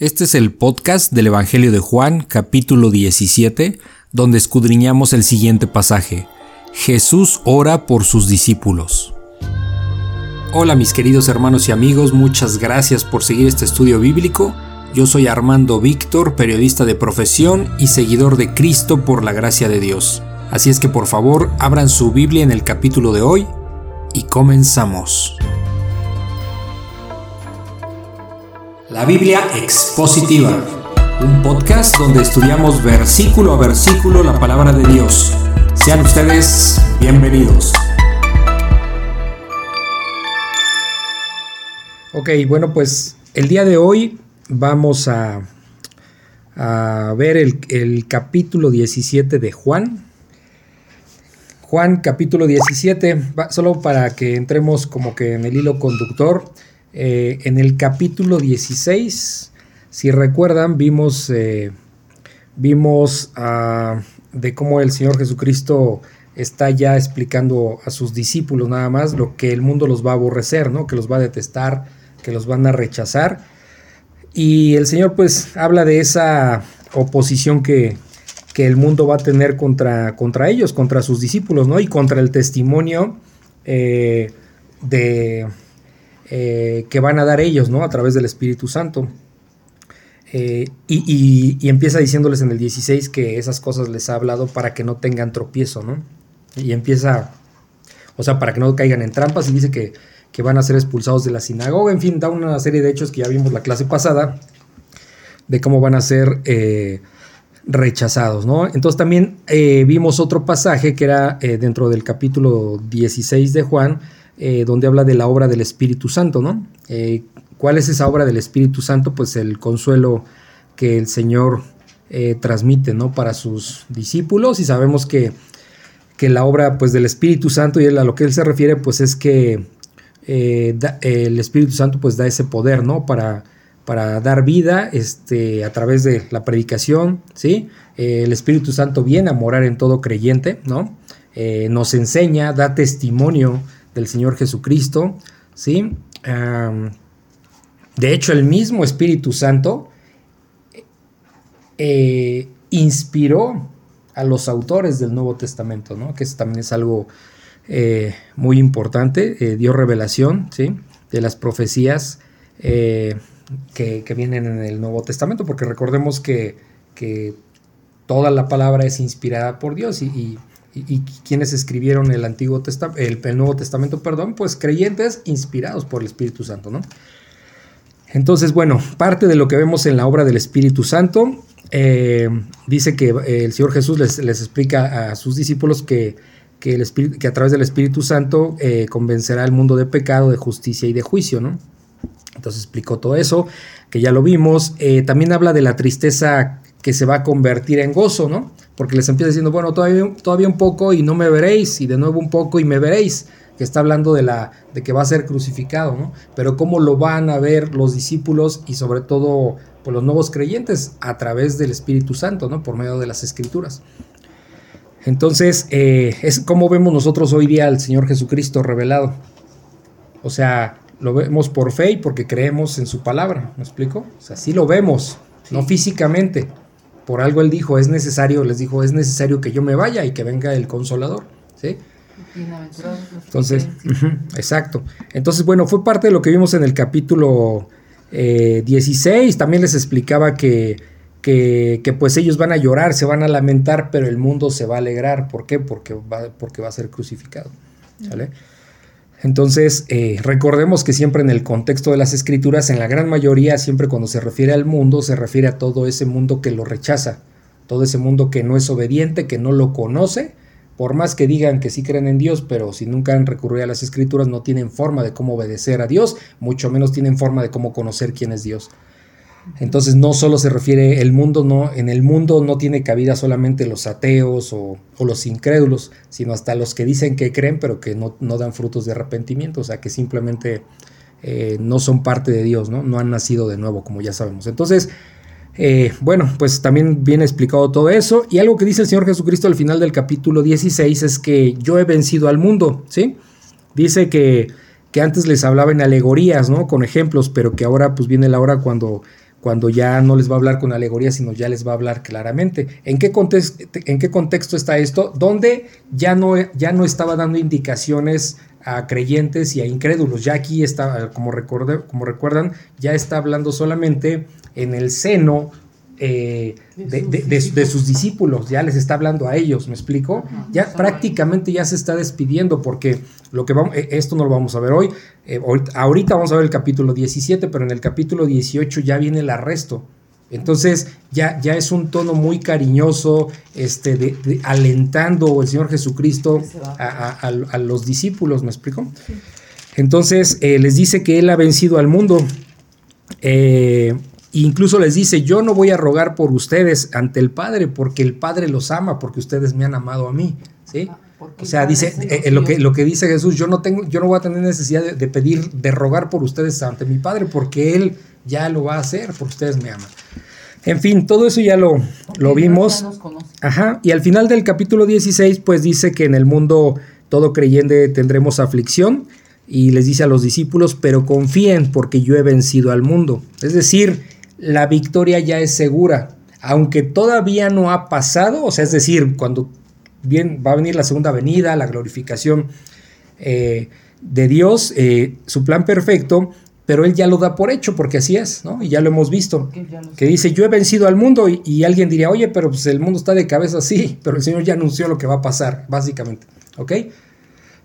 Este es el podcast del Evangelio de Juan, capítulo 17, donde escudriñamos el siguiente pasaje. Jesús ora por sus discípulos. Hola mis queridos hermanos y amigos, muchas gracias por seguir este estudio bíblico. Yo soy Armando Víctor, periodista de profesión y seguidor de Cristo por la gracia de Dios. Así es que por favor abran su Biblia en el capítulo de hoy y comenzamos. La Biblia Expositiva, un podcast donde estudiamos versículo a versículo la palabra de Dios. Sean ustedes bienvenidos. Ok, bueno, pues el día de hoy vamos a, ver el, el, capítulo 17 de Juan. Juan capítulo 17, solo para que entremos como que en el hilo conductor. Eh, en el capítulo 16, si recuerdan, vimos, eh, vimos uh, de cómo el Señor Jesucristo está ya explicando a sus discípulos nada más lo que el mundo los va a aborrecer, ¿no? que los va a detestar, que los van a rechazar. Y el Señor pues habla de esa oposición que, que el mundo va a tener contra, contra ellos, contra sus discípulos, ¿no? Y contra el testimonio eh, de, eh, que van a dar ellos, ¿no? A través del Espíritu Santo. Eh, y, empieza diciéndoles en el 16 que esas cosas les ha hablado para que no tengan tropiezo, ¿no? Y empieza, o sea, para que no caigan en trampas y dice que, que van a ser expulsados de la sinagoga, en fin, da una serie de hechos que ya vimos la clase pasada, de cómo van a ser eh, rechazados, ¿no? Entonces también vimos otro pasaje que era dentro del capítulo 16 de Juan, eh, donde habla de la obra del Espíritu Santo, ¿no? Eh, ¿Cuál es esa obra del Espíritu Santo? Pues el consuelo que el Señor eh, transmite, ¿no? Para sus discípulos y sabemos que, que, la obra pues del Espíritu Santo y a lo que él se refiere pues es que el Espíritu Santo pues da ese poder, ¿no? Para, para dar vida este, a través de la predicación, ¿sí? el Espíritu Santo viene a morar en todo creyente, ¿no? nos enseña, da testimonio del Señor Jesucristo, ¿sí? De hecho, el mismo Espíritu Santo eh, inspiró a los autores del Nuevo Testamento, ¿no? Que eso también es algo eh, muy importante, eh, dio revelación, ¿sí? De las profecías que, que, vienen en el Nuevo Testamento, porque recordemos que, que toda la palabra es inspirada por Dios y y, y quienes escribieron el Antiguo Testamento, el, Nuevo Testamento, perdón, pues creyentes inspirados por el Espíritu Santo, ¿no? Entonces, bueno, parte de lo que vemos en la obra del Espíritu Santo, eh, dice que eh, el Señor Jesús les, les, explica a sus discípulos que, que, el Espíritu, que a través del Espíritu Santo eh, convencerá al mundo de pecado, de justicia y de juicio, ¿no? Entonces explicó todo eso, que ya lo vimos. También habla de la tristeza que se va a convertir en gozo, ¿no? Porque les empieza diciendo, bueno, todavía, todavía un poco y no me veréis, y de nuevo un poco y me veréis, que está hablando de, la, de que va a ser crucificado, ¿no? Pero cómo lo van a ver los discípulos y sobre todo pues, los nuevos creyentes a través del Espíritu Santo, ¿no? Por medio de las Escrituras. Entonces, eh, es como vemos nosotros hoy día al Señor Jesucristo revelado. O sea, lo vemos por fe y porque creemos en su palabra, ¿me explico? O sea, sí lo vemos, sí. no físicamente, por algo él dijo, es necesario, les dijo, es necesario que yo me vaya y que venga el consolador, ¿sí? Entonces, exacto. Entonces, bueno, fue parte de lo que vimos en el capítulo eh, 16. También les explicaba que, que, que, pues ellos van a llorar, se van a lamentar, pero el mundo se va a alegrar. ¿Por qué? Porque va, porque va a ser crucificado. ¿Sale? Entonces, eh, recordemos que siempre en el contexto de las escrituras, en la gran mayoría, siempre cuando se refiere al mundo, se refiere a todo ese mundo que lo rechaza, todo ese mundo que no es obediente, que no lo conoce, por más que digan que sí creen en Dios, pero si nunca han recurrido a las escrituras, no tienen forma de cómo obedecer a Dios, mucho menos tienen forma de cómo conocer quién es Dios. Entonces no solo se refiere el mundo, no, en el mundo no tiene cabida solamente los ateos o, los incrédulos, sino hasta los que dicen que creen pero que no, no dan frutos de arrepentimiento, o sea que simplemente eh, no son parte de Dios, ¿no? no han nacido de nuevo, como ya sabemos. Entonces, eh, bueno, pues también viene explicado todo eso. Y algo que dice el Señor Jesucristo al final del capítulo 16 es que yo he vencido al mundo, ¿sí? Dice que, que antes les hablaba en alegorías, ¿no? Con ejemplos, pero que ahora pues viene la hora cuando cuando ya no les va a hablar con alegoría, sino ya les va a hablar claramente. ¿En qué, contexto, está esto? Donde ya no, ya no estaba dando indicaciones a creyentes y a incrédulos. Ya aquí está, como, como recuerdan, ya está hablando solamente en el seno eh, de, sus discípulos, ya les está hablando a ellos, ¿me explico? Ya prácticamente ya se está despidiendo porque lo que vamos, eh, esto no lo vamos a ver hoy, eh, ahorita vamos a ver el capítulo 17, pero en el capítulo 18 ya viene el arresto. Entonces ya, ya es un tono muy cariñoso, este, de, alentando el Señor Jesucristo a, los discípulos, ¿me explico? Entonces les dice que Él ha vencido al mundo. Eh, incluso les dice, yo no voy a rogar por ustedes ante el Padre, porque el Padre los ama, porque ustedes me han amado a mí. ¿sí? Ah, o sea, dice, eh, eh, lo, que, lo que dice Jesús, yo no, tengo, yo no voy a tener necesidad de, pedir, de rogar por ustedes ante mi Padre, porque Él ya lo va a hacer, porque ustedes me aman. En fin, todo eso ya lo, lo vimos. Ajá, y al final del capítulo 16, pues dice que en el mundo todo creyente tendremos aflicción, y les dice a los discípulos, pero confíen porque yo he vencido al mundo. Es decir, la victoria ya es segura, aunque todavía no ha pasado, o sea, es decir, cuando bien, va a venir la segunda venida, la glorificación eh, de Dios, eh, su plan perfecto, pero Él ya lo da por hecho, porque así es, ¿no? Y ya lo hemos visto, que dice, yo he vencido al mundo, y, y, alguien diría, oye, pero pues el mundo está de cabeza, sí, pero el Señor ya anunció lo que va a pasar, básicamente, ¿ok?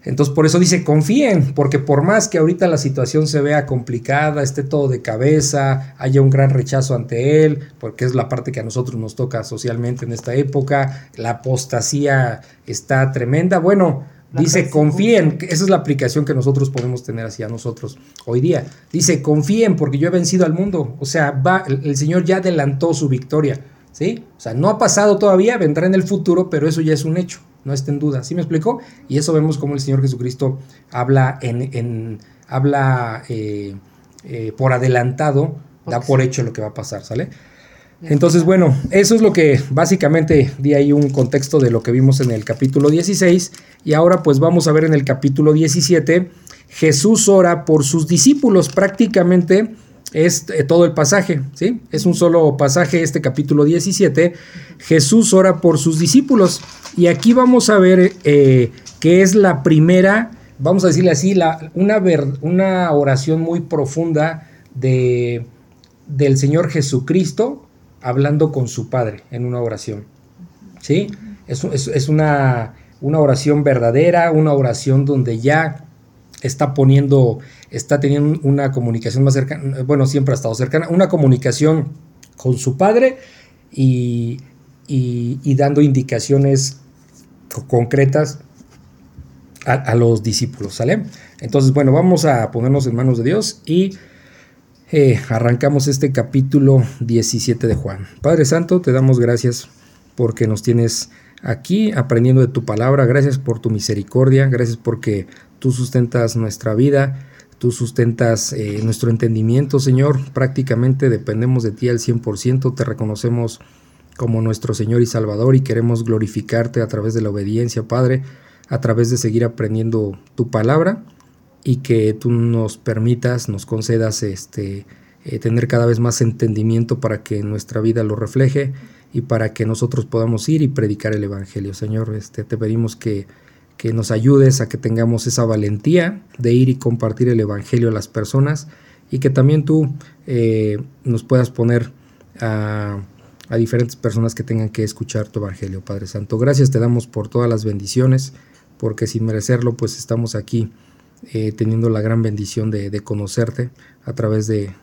Entonces por eso dice, confíen, porque por más que ahorita la situación se vea complicada, esté todo de cabeza, haya un gran rechazo ante él, porque es la parte que a nosotros nos toca socialmente en esta época, la apostasía está tremenda, bueno, dice, confíen, esa es la aplicación que nosotros podemos tener hacia nosotros hoy día. Dice, confíen porque yo he vencido al mundo, o sea, va, el Señor ya adelantó su victoria, ¿sí? O sea, no ha pasado todavía, vendrá en el futuro, pero eso ya es un hecho no esté en duda. ¿Sí me explico? Y eso vemos como el Señor Jesucristo habla en, habla eh, eh, por adelantado, da por hecho lo que va a pasar, ¿sale? Entonces, bueno, eso es lo que básicamente di ahí un contexto de lo que vimos en el capítulo 16 y ahora pues vamos a ver en el capítulo 17, Jesús ora por sus discípulos, prácticamente es eh, todo el pasaje, ¿sí? Es un solo pasaje, este capítulo 17. Jesús ora por sus discípulos. Y aquí vamos a ver eh, que es la primera, vamos a decirle así, una, una oración muy profunda de, del Señor Jesucristo hablando con su Padre en una oración. ¿Sí? Es, una, una oración verdadera, una oración donde ya está poniendo, está teniendo una comunicación más cercana, bueno, siempre ha estado cercana, una comunicación con su padre y, dando indicaciones concretas a, los discípulos, ¿sale? Entonces, bueno, vamos a ponernos en manos de Dios y eh, arrancamos este capítulo 17 de Juan. Padre Santo, te damos gracias porque nos tienes aquí aprendiendo de tu palabra, gracias por tu misericordia, gracias porque tú sustentas nuestra vida, tú sustentas eh, nuestro entendimiento, Señor. Prácticamente dependemos de ti al 100%, te reconocemos como nuestro Señor y Salvador y queremos glorificarte a través de la obediencia, Padre, a través de seguir aprendiendo tu palabra y que tú nos permitas, nos concedas este, eh, tener cada vez más entendimiento para que nuestra vida lo refleje y para que nosotros podamos ir y predicar el Evangelio. Señor, este, te pedimos que que nos ayudes a que tengamos esa valentía de ir y compartir el Evangelio a las personas y que también tú eh, nos puedas poner a, diferentes personas que tengan que escuchar tu Evangelio, Padre Santo. Gracias te damos por todas las bendiciones, porque sin merecerlo, pues estamos aquí eh, teniendo la gran bendición de, conocerte a través de,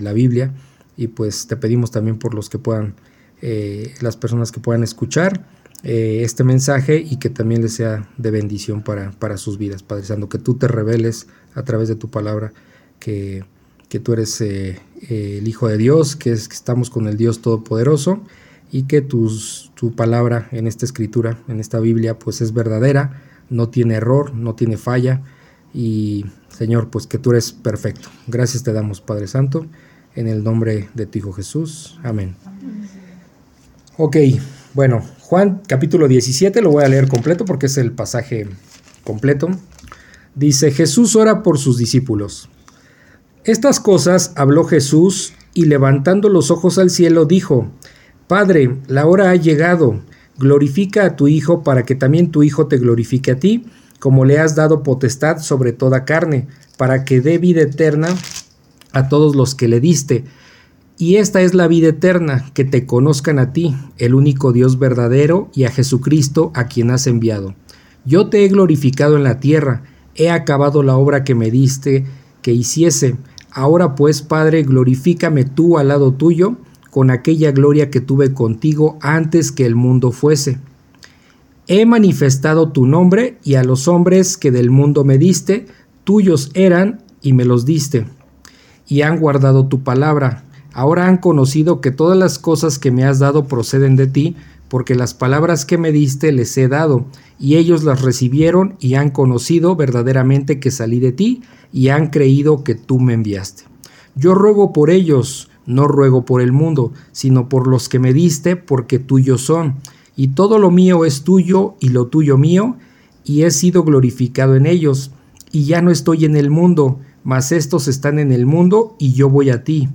la Biblia y pues te pedimos también por los que puedan, eh, las personas que puedan escuchar eh, este mensaje y que también les sea de bendición para, para sus vidas, Padre Santo, que tú te reveles a través de tu palabra que, que tú eres eh, eh, el Hijo de Dios, que, es, que estamos con el Dios Todopoderoso y que tus, tu palabra en esta escritura, en esta Biblia, pues es verdadera, no tiene error, no tiene falla y Señor, pues que tú eres perfecto. Gracias te damos, Padre Santo, en el nombre de tu Hijo Jesús. Amén. Ok, bueno, Juan capítulo 17, lo voy a leer completo porque es el pasaje completo. Dice, Jesús ora por sus discípulos. Estas cosas habló Jesús y levantando los ojos al cielo dijo, Padre, la hora ha llegado, glorifica a tu Hijo para que también tu Hijo te glorifique a ti, como le has dado potestad sobre toda carne, para que dé vida eterna a todos los que le diste. Y esta es la vida eterna, que te conozcan a ti, el único Dios verdadero, y a Jesucristo a quien has enviado. Yo te he glorificado en la tierra, he acabado la obra que me diste que hiciese. Ahora pues, Padre, glorifícame tú al lado tuyo, con aquella gloria que tuve contigo antes que el mundo fuese. He manifestado tu nombre y a los hombres que del mundo me diste, tuyos eran y me los diste. Y han guardado tu palabra. Ahora han conocido que todas las cosas que me has dado proceden de ti, porque las palabras que me diste les he dado, y ellos las recibieron y han conocido verdaderamente que salí de ti, y han creído que tú me enviaste. Yo ruego por ellos, no ruego por el mundo, sino por los que me diste, porque tuyos son, y todo lo mío es tuyo y lo tuyo mío, y he sido glorificado en ellos, y ya no estoy en el mundo, mas estos están en el mundo, y yo voy a ti.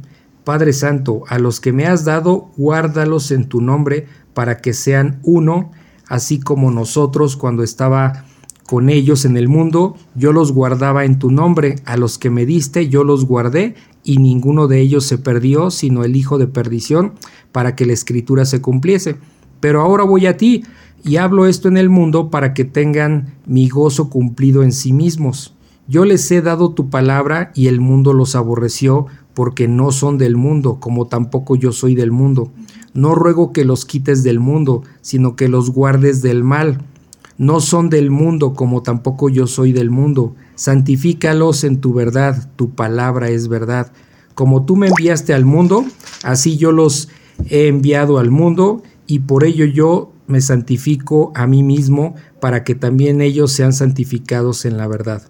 Padre Santo, a los que me has dado, guárdalos en tu nombre, para que sean uno, así como nosotros cuando estaba con ellos en el mundo, yo los guardaba en tu nombre, a los que me diste yo los guardé, y ninguno de ellos se perdió, sino el hijo de perdición, para que la escritura se cumpliese. Pero ahora voy a ti, y hablo esto en el mundo para que tengan mi gozo cumplido en sí mismos. Yo les he dado tu palabra, y el mundo los aborreció, porque no son del mundo, como tampoco yo soy del mundo. No ruego que los quites del mundo, sino que los guardes del mal. No son del mundo como tampoco yo soy del mundo. Santifícalos en tu verdad, tu palabra es verdad. Como tú me enviaste al mundo, así yo los he enviado al mundo, y por ello yo me santifico a mí mismo, para que también ellos sean santificados en la verdad.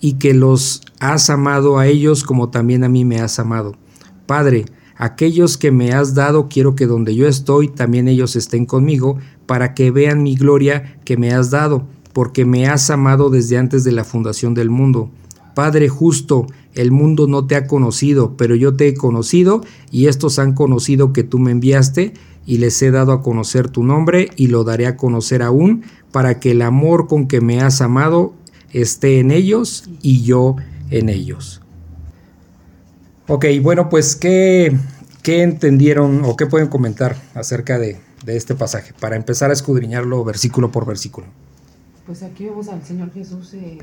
y que los has amado a ellos como también a mí me has amado. Padre, Aquellos que me has dado quiero que donde yo estoy también ellos estén conmigo, para que vean mi gloria que me has dado, porque me has amado desde antes de la fundación del mundo. Padre justo, el mundo no te ha conocido, pero yo te he conocido, y estos han conocido que tú me enviaste, y les he dado a conocer tu nombre, y lo daré a conocer aún, para que el amor con que me has amado esté en ellos y yo en ellos. Ok, bueno, pues ¿qué, ¿qué, entendieron o qué pueden comentar acerca de, este pasaje para empezar a escudriñarlo versículo por versículo? Pues aquí vemos al Señor Jesús eh,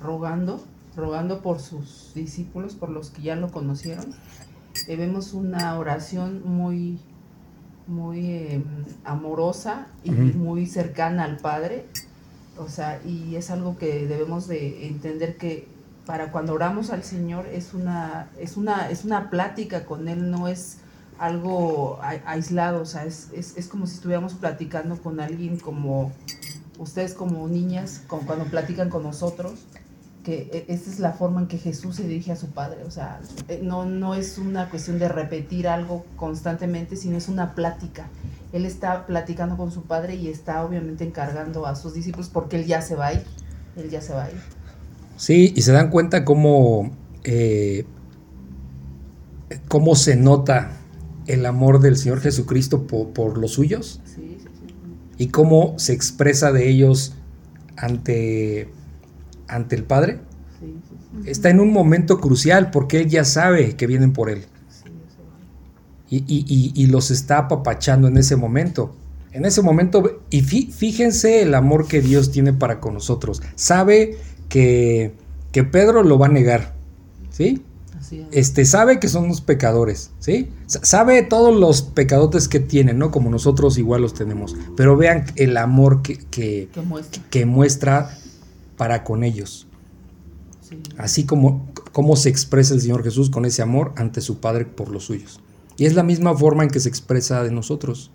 rogando, rogando por sus discípulos, por los que ya lo conocieron. Eh, vemos una oración muy, muy em, amorosa y muy cercana al Padre. O sea, y es algo que debemos de entender que para cuando oramos al Señor es una, es una, es una plática con Él, no es algo aislado, o sea, es, como si estuviéramos platicando con alguien como ustedes como niñas, como cuando platican con nosotros, que e, esta es la forma en que Jesús se dirige a su Padre, o sea, eh, no, no es una cuestión de repetir algo constantemente, sino es una plática. Él está platicando con su Padre y está obviamente encargando a sus discípulos porque Él ya se va a ir, Él ya se va a ir. Sí, y se dan cuenta cómo, eh, cómo se nota el amor del Señor Jesucristo por, los suyos y cómo se expresa de ellos ante, ante el Padre. Está en un momento crucial porque Él ya sabe que vienen por Él. Y, los está apapachando en ese momento. En ese momento, y fíjense el amor que Dios tiene para con nosotros. Sabe que, Pedro lo va a negar, ¿sí? Este, sabe que son los pecadores, ¿sí? Sabe todos los pecadotes que tienen, ¿no? Como nosotros igual los tenemos. Pero vean el amor que, que, muestra. para con ellos. Así como, como se expresa el Señor Jesús con ese amor ante su Padre por los suyos. Y es la misma forma en que se expresa de nosotros.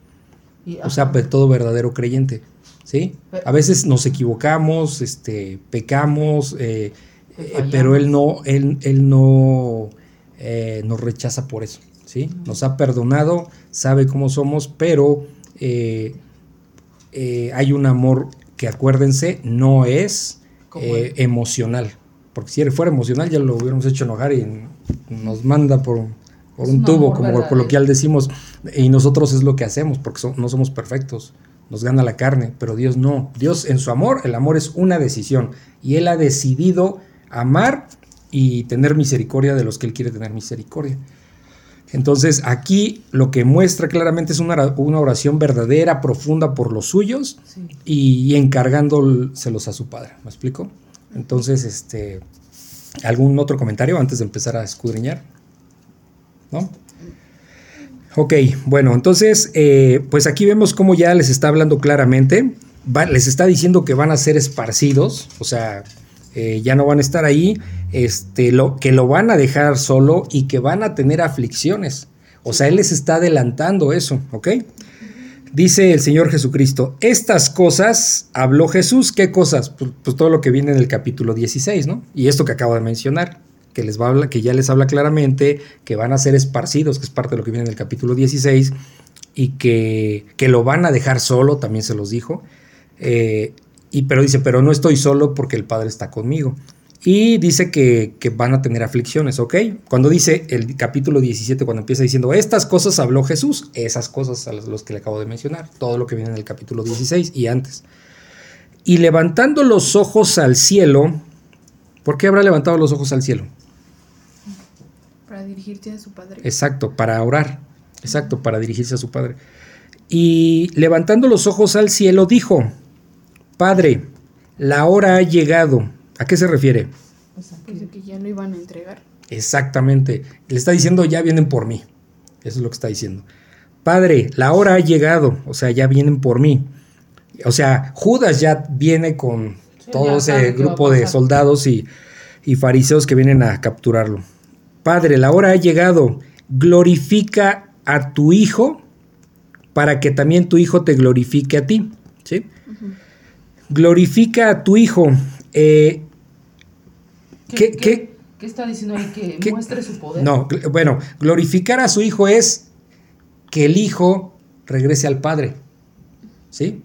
o sea, todo verdadero creyente. ¿sí? A veces nos equivocamos, este, pecamos, eh, eh, pero Él no, él, él no eh, nos rechaza por eso. ¿sí? Nos ha perdonado, sabe cómo somos, pero hay un amor que acuérdense, no es emocional. Porque si fuera emocional ya lo hubiéramos hecho enojar y nos manda por, un tubo, como coloquial decimos, y nosotros es lo que hacemos, porque no somos perfectos, nos gana la carne, pero Dios no. Dios en su amor, el amor es una decisión, y Él ha decidido amar y tener misericordia de los que Él quiere tener misericordia. Entonces aquí lo que muestra claramente es una, oración verdadera, profunda por los suyos y, encargándoselos a su Padre. ¿Me explico? Entonces, este, ¿algún otro comentario antes de empezar a escudriñar? Ok, bueno, entonces, eh, pues aquí vemos cómo ya les está hablando claramente. les está diciendo que van a ser esparcidos, o sea, eh, ya no van a estar ahí, este, lo, que lo van a dejar solo y que van a tener aflicciones. O sea, Él les está adelantando eso, ¿ok? Dice el Señor Jesucristo, estas cosas habló Jesús, ¿qué cosas? Pues, pues, todo lo que viene en el capítulo 16, ¿no? Y esto que acabo de mencionar, que, les que ya les habla claramente, que van a ser esparcidos, que es parte de lo que viene en el capítulo 16, y que, que lo van a dejar solo, también se los dijo. Eh, y, pero dice, pero no estoy solo porque el Padre está conmigo. Y dice que, van a tener aflicciones, ¿ok? Cuando dice el capítulo 17, cuando empieza diciendo, estas cosas habló Jesús, esas cosas a los que le acabo de mencionar, todo lo que viene en el capítulo 16 y antes. Y levantando los ojos al cielo, ¿por qué habrá levantado los ojos al cielo? Para a su Padre. Exacto, para orar, exacto, para dirigirse a su Padre. Y levantando los ojos al cielo, dijo, Padre, la hora ha llegado ¿A qué se refiere? Pues que ya lo iban a entregar. Exactamente. Le está diciendo, ya vienen por mí. Eso es lo que está diciendo. Padre, la hora ha llegado. O sea, ya vienen por mí. O sea, Judas ya viene con todo ese grupo de soldados y, y fariseos que vienen a capturarlo. Padre, la hora ha llegado. Glorifica a tu Hijo para que también tu Hijo te glorifique a ti. ¿sí? Glorifica a tu Hijo. Eh, ¿Qué, está diciendo ahí? Que muestre su poder. No, bueno, glorificar a su hijo es que el hijo regrese al padre. ¿Sí?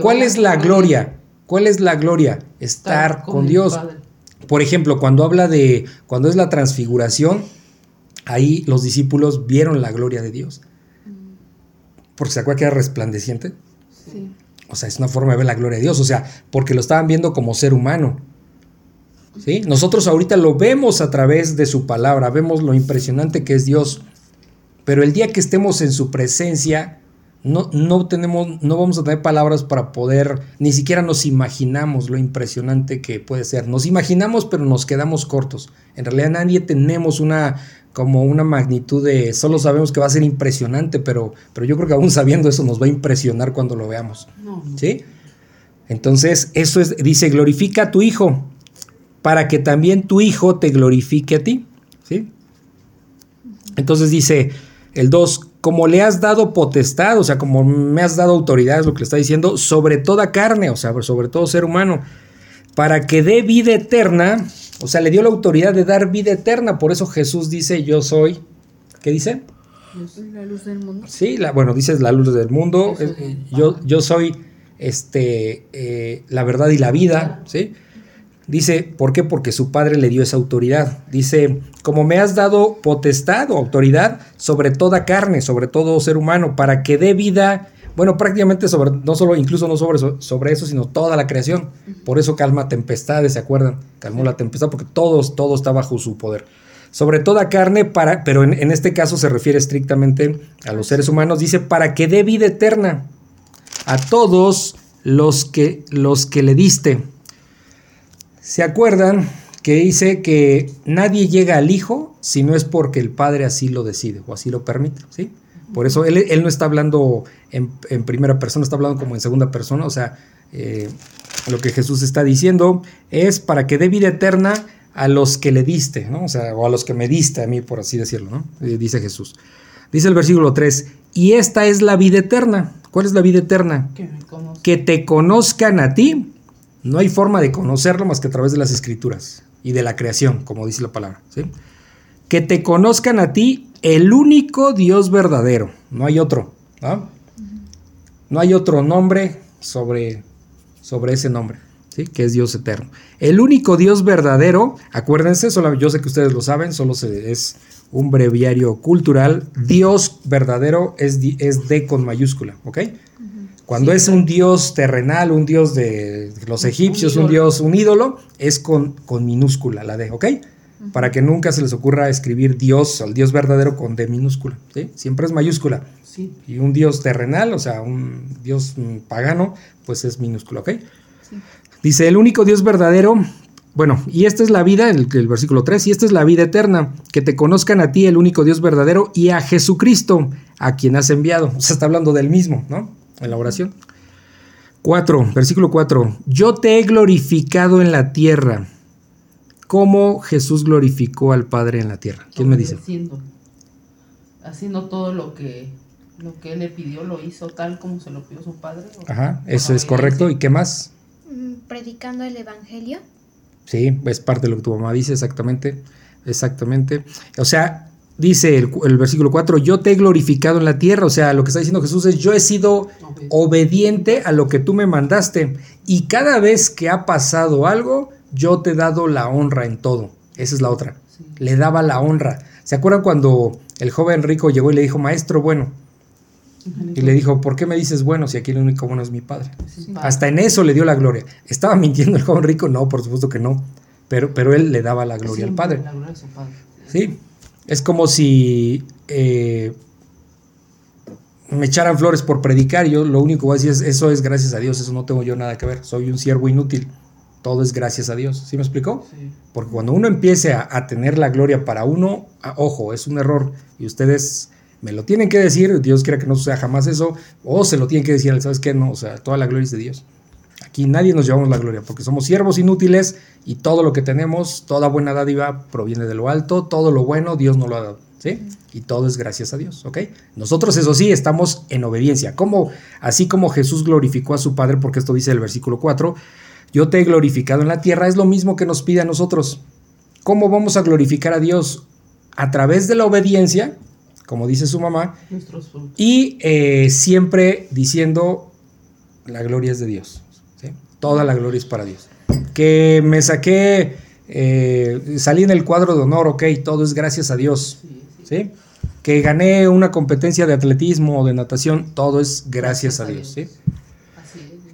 ¿Cuál es la gloria? ¿Cuál es la gloria? Estar, con, Dios. Por ejemplo, cuando habla de, cuando es la transfiguración, ahí los discípulos vieron la gloria de Dios. Porque se acuerda que era resplandeciente. Sí. O sea, es una forma de ver la gloria de Dios. O sea, porque lo estaban viendo como ser humano. Nosotros ahorita lo vemos a través de su palabra, vemos lo impresionante que es Dios, pero el día que estemos en su presencia, no, no, tenemos, no vamos a tener palabras para poder, ni siquiera nos imaginamos lo impresionante que puede ser. Nos imaginamos, pero nos quedamos cortos. En realidad nadie tenemos una como una magnitud de, solo sabemos que va a ser impresionante, pero, pero yo creo que aún sabiendo eso nos va a impresionar cuando lo veamos. ¿Sí? Entonces, eso es, dice, glorifica a tu Hijo para que también tu Hijo te glorifique a ti. ¿sí? Entonces dice el 2, como le has dado potestad, o sea, como me has dado autoridad, es lo que le está diciendo, sobre toda carne, o sea, sobre todo ser humano, para que dé vida eterna, o sea, le dio la autoridad de dar vida eterna, por eso Jesús dice, yo soy, ¿qué dice? La luz del mundo. Sí, la, bueno, dices la luz del mundo, yo, yo soy este, eh, la verdad y la vida, ¿sí? Dice, ¿por qué? Porque su padre le dio esa autoridad. Dice, como me has dado potestad o autoridad sobre toda carne, sobre todo ser humano, para que dé vida, bueno, prácticamente sobre, no solo, incluso no sobre, sobre eso, sino toda la creación. Por eso calma tempestades, ¿se acuerdan? Calmó la tempestad porque todos, todo está bajo su poder. Sobre toda carne, para, pero en, en este caso se refiere estrictamente a los seres humanos, dice, para que dé vida eterna a todos los que, los que le diste. ¿Se acuerdan que dice que nadie llega al Hijo si no es porque el Padre así lo decide o así lo permite? ¿sí? Por eso él, no está hablando en, primera persona, está hablando como en segunda persona, o sea, eh, lo que Jesús está diciendo es para que dé vida eterna a los que le diste, ¿no? O sea, o a los que me diste a mí, por así decirlo, ¿no? Eh, dice Jesús. Dice el versículo 3, y esta es la vida eterna. ¿Cuál es la vida eterna? Que me conozca. Que te conozcan a ti. No hay forma de conocerlo más que a través de las escrituras y de la creación, como dice la palabra. Que te conozcan a ti el único Dios verdadero, no hay otro, ¿no? No hay otro nombre sobre, sobre ese nombre, ¿sí? Que es Dios eterno. El único Dios verdadero, acuérdense, solo, yo sé que ustedes lo saben, solo se, es un breviario cultural. Dios verdadero es, D con mayúscula, ¿ok? Cuando Sí, es un Dios terrenal, un Dios de los egipcios, un. Dios, un ídolo, es con, con minúscula la D, ¿ok? Para que nunca se les ocurra escribir Dios, al Dios verdadero con D minúscula, ¿sí? Siempre es mayúscula. Sí. Y un Dios terrenal, o sea, un Dios pagano, pues es minúscula, ¿ok? Dice, el único Dios verdadero, bueno, y esta es la vida, el, el versículo 3, y esta es la vida eterna, que te conozcan a ti, el único Dios verdadero, y a Jesucristo, a quien has enviado. O sea, está hablando del mismo, ¿no? En la oración. 4, versículo 4, yo te he glorificado en la tierra, como Jesús glorificó al Padre en la tierra. ¿Quién me dice? Haciendo todo lo que, lo que él le pidió, lo hizo tal como se lo pidió su padre. Ajá, eso es correcto. ¿Y qué más? Mm, predicando el evangelio. Sí, es parte de lo que tu mamá dice, exactamente. Exactamente. O sea, dice el, el versículo 4, yo te he glorificado en la tierra. O sea, lo que está diciendo Jesús es, yo he sido obediente a lo que tú me mandaste. Y cada vez que ha pasado algo, yo te he dado la honra en todo. Esa es la otra. Sí. Le daba la honra. ¿Se acuerdan cuando el joven rico llegó y le dijo, maestro bueno? Y le dijo, ¿por qué me dices bueno si aquí el único bueno es mi padre? Sí. Hasta en eso le dio la gloria. ¿Estaba mintiendo el joven rico? No, por supuesto que no. Pero, pero él le daba la gloria al Siempre Padre. La gloria de su padre. Sí. Es como si eh, me echaran flores por predicar. Yo lo único que voy a decir es, eso es gracias a Dios, eso no tengo yo nada que ver. Soy un siervo inútil. Todo es gracias a Dios. ¿Sí me explicó? Sí. Porque cuando uno empiece a, a tener la gloria para uno, ah, ojo, es un error. Y ustedes me lo tienen que decir. Dios quiera que no sea jamás eso. O se lo tienen que decir, ¿sabes qué? No, o sea, toda la gloria es de Dios. Aquí nadie nos llevamos la gloria porque somos siervos inútiles y todo lo que tenemos, toda buena dádiva proviene de lo alto, todo lo bueno Dios nos lo ha dado, ¿sí? Y todo es gracias a Dios, ¿ok? Nosotros eso sí estamos en obediencia, como así como Jesús glorificó a su Padre, porque esto dice el versículo 4, yo te he glorificado en la tierra, es lo mismo que nos pide a nosotros. ¿Cómo vamos a glorificar a Dios? A través de la obediencia, como dice su mamá, y eh, siempre diciendo la gloria es de Dios. Toda la gloria es para Dios. Que me saqué, eh, salí en el cuadro de honor, ok, todo es gracias a Dios. Sí. Que gané una competencia de atletismo o de natación, todo es gracias a Dios. ¿sí?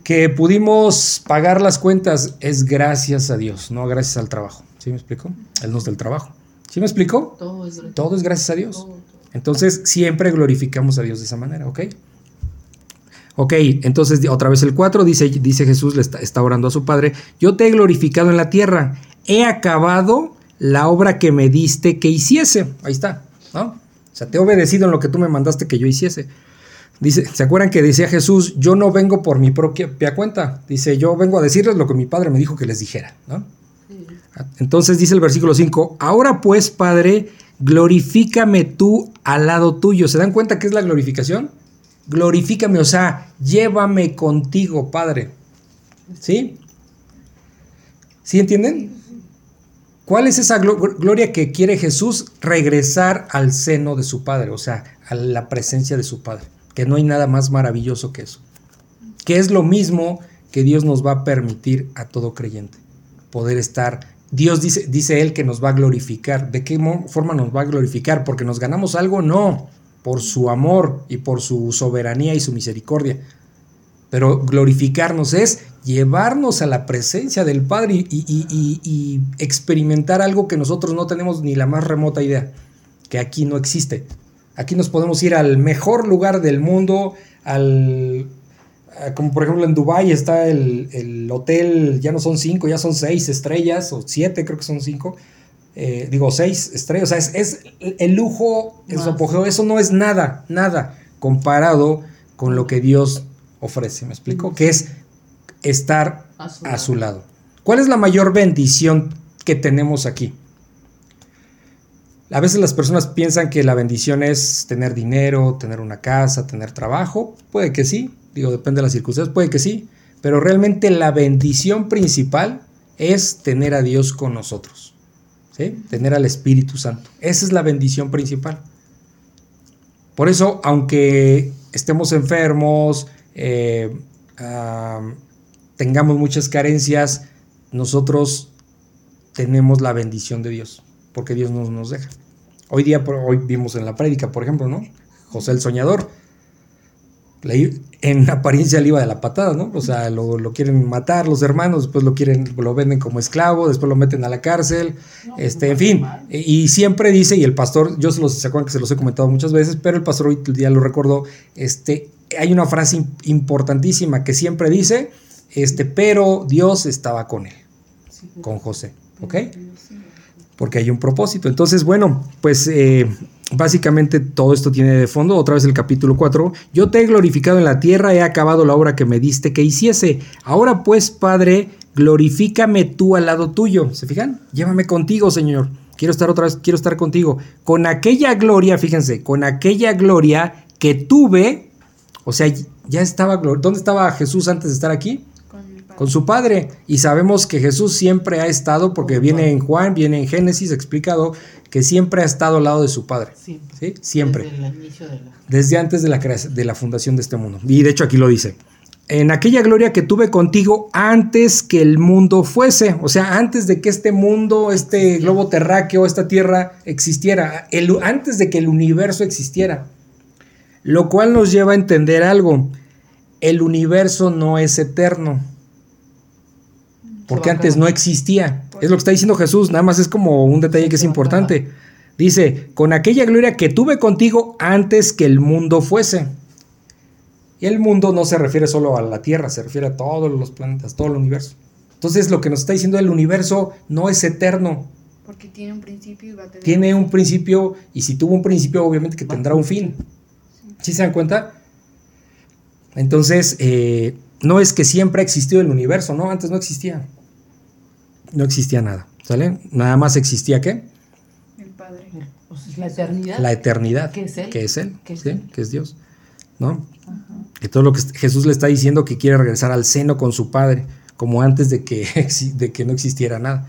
Que pudimos pagar las cuentas es gracias a Dios, no gracias al trabajo. ¿Sí me explico? Él nos del trabajo. ¿Sí me explico? Todo es gracias. Todo es gracias a Dios. Entonces siempre glorificamos a Dios de esa manera, ¿ok? Ok, entonces otra vez el 4 dice, dice Jesús, le está, está orando a su Padre, yo te he glorificado en la tierra, he acabado la obra que me diste que hiciese. Ahí está, ¿no? O sea, te he obedecido en lo que tú me mandaste que yo hiciese. Dice, ¿se acuerdan que decía Jesús, yo no vengo por mi propia cuenta? Dice, yo vengo a decirles lo que mi Padre me dijo que les dijera, ¿no? Sí. Entonces dice el versículo 5, ahora pues, Padre, glorifícame tú al lado tuyo. ¿Se dan cuenta qué es la glorificación? Glorifícame, o sea, llévame contigo, Padre. ¿Sí? ¿Sí entienden? ¿Cuál es esa glo- gloria que quiere Jesús? Regresar al seno de su Padre, o sea, a la presencia de su Padre. Que no hay nada más maravilloso que eso. Que es lo mismo que Dios nos va a permitir a todo creyente. Poder estar. Dios dice, dice Él que nos va a glorificar. ¿De qué forma nos va a glorificar? ¿Porque nos ganamos algo? No. Por su amor y por su soberanía y su misericordia. Pero glorificarnos es llevarnos a la presencia del Padre y, experimentar algo que nosotros no tenemos ni la más remota idea, que aquí no existe. Aquí nos podemos ir al mejor lugar del mundo, al, como por ejemplo en Dubái está el, el hotel, ya no son cinco, ya son seis estrellas, o siete creo que son cinco, eh, digo seis estrellas, o sea, es, es el lujo, el apogeo, eso no es nada, nada comparado con lo que Dios ofrece, ¿me explico? Que es estar A su a su lado. ¿Cuál es la mayor bendición que tenemos aquí? A veces las personas piensan que la bendición es tener dinero, tener una casa, tener trabajo. Puede que sí, digo, depende de las circunstancias, puede que sí. Pero realmente la bendición principal es tener a Dios con nosotros. Tener al Espíritu Santo. Esa es la bendición principal. Por eso, aunque estemos enfermos, eh, ah, tengamos muchas carencias, nosotros tenemos la bendición de Dios, porque Dios nos, nos deja. Hoy día, hoy vimos en la prédica, por ejemplo, ¿no? José el soñador. En apariencia le iba de la patada, ¿no? O sea, lo, lo quieren matar los hermanos, después lo quieren, lo venden como esclavo, después lo meten a la cárcel, este, en fin. Y siempre dice, y el pastor, yo se los, se que se los he comentado muchas veces, pero el pastor hoy ya lo recordó, este, hay una frase im- importantísima que siempre dice, este, pero Dios estaba con él, con José, ¿ok? porque hay un propósito. Entonces, bueno, pues eh, básicamente todo esto tiene de fondo, otra vez el capítulo 4, yo te he glorificado en la tierra, he acabado la obra que me diste que hiciese. Ahora pues, Padre, glorifícame tú al lado tuyo. ¿Se fijan? Llévame contigo, Señor. Quiero estar otra vez, quiero estar contigo. Con aquella gloria, fíjense, con aquella gloria que tuve, o sea, ya estaba, ¿dónde estaba Jesús antes de estar aquí? Con su padre. Y sabemos que Jesús siempre ha estado, porque viene en Juan, viene en Génesis explicado, que siempre ha estado al lado de su padre. Siempre. ¿sí? Siempre. Desde el inicio de la. Desde antes de la, crea- de la fundación de este mundo. Y de hecho aquí lo dice. En aquella gloria que tuve contigo antes que el mundo fuese, o sea, antes de que este mundo, este globo terráqueo, esta tierra existiera, el- antes de que el universo existiera. Lo cual nos lleva a entender algo. El universo no es eterno. Porque antes no existía. Es lo que está diciendo Jesús, nada más es como un detalle que es importante. Dice, con aquella gloria que tuve contigo antes que el mundo fuese. Y el mundo no se refiere solo a la Tierra, se refiere a todos los planetas, todo el universo. Entonces lo que nos está diciendo el universo no es eterno, Porque tiene un principio y va a tener. tiene un principio y si tuvo un principio obviamente que tendrá un fin. ¿Sí se dan cuenta? Entonces, eh, no es que siempre ha existido el universo, no, antes no existía. No existía nada, ¿sale? Nada más existía qué? El padre. La eternidad. La eternidad. Que es Él. Que es Él, Que es ¿sí? Él. Que es Dios, ¿no? Y todo lo que Jesús le está diciendo que quiere regresar al seno con su Padre, como antes de que, de que no existiera nada.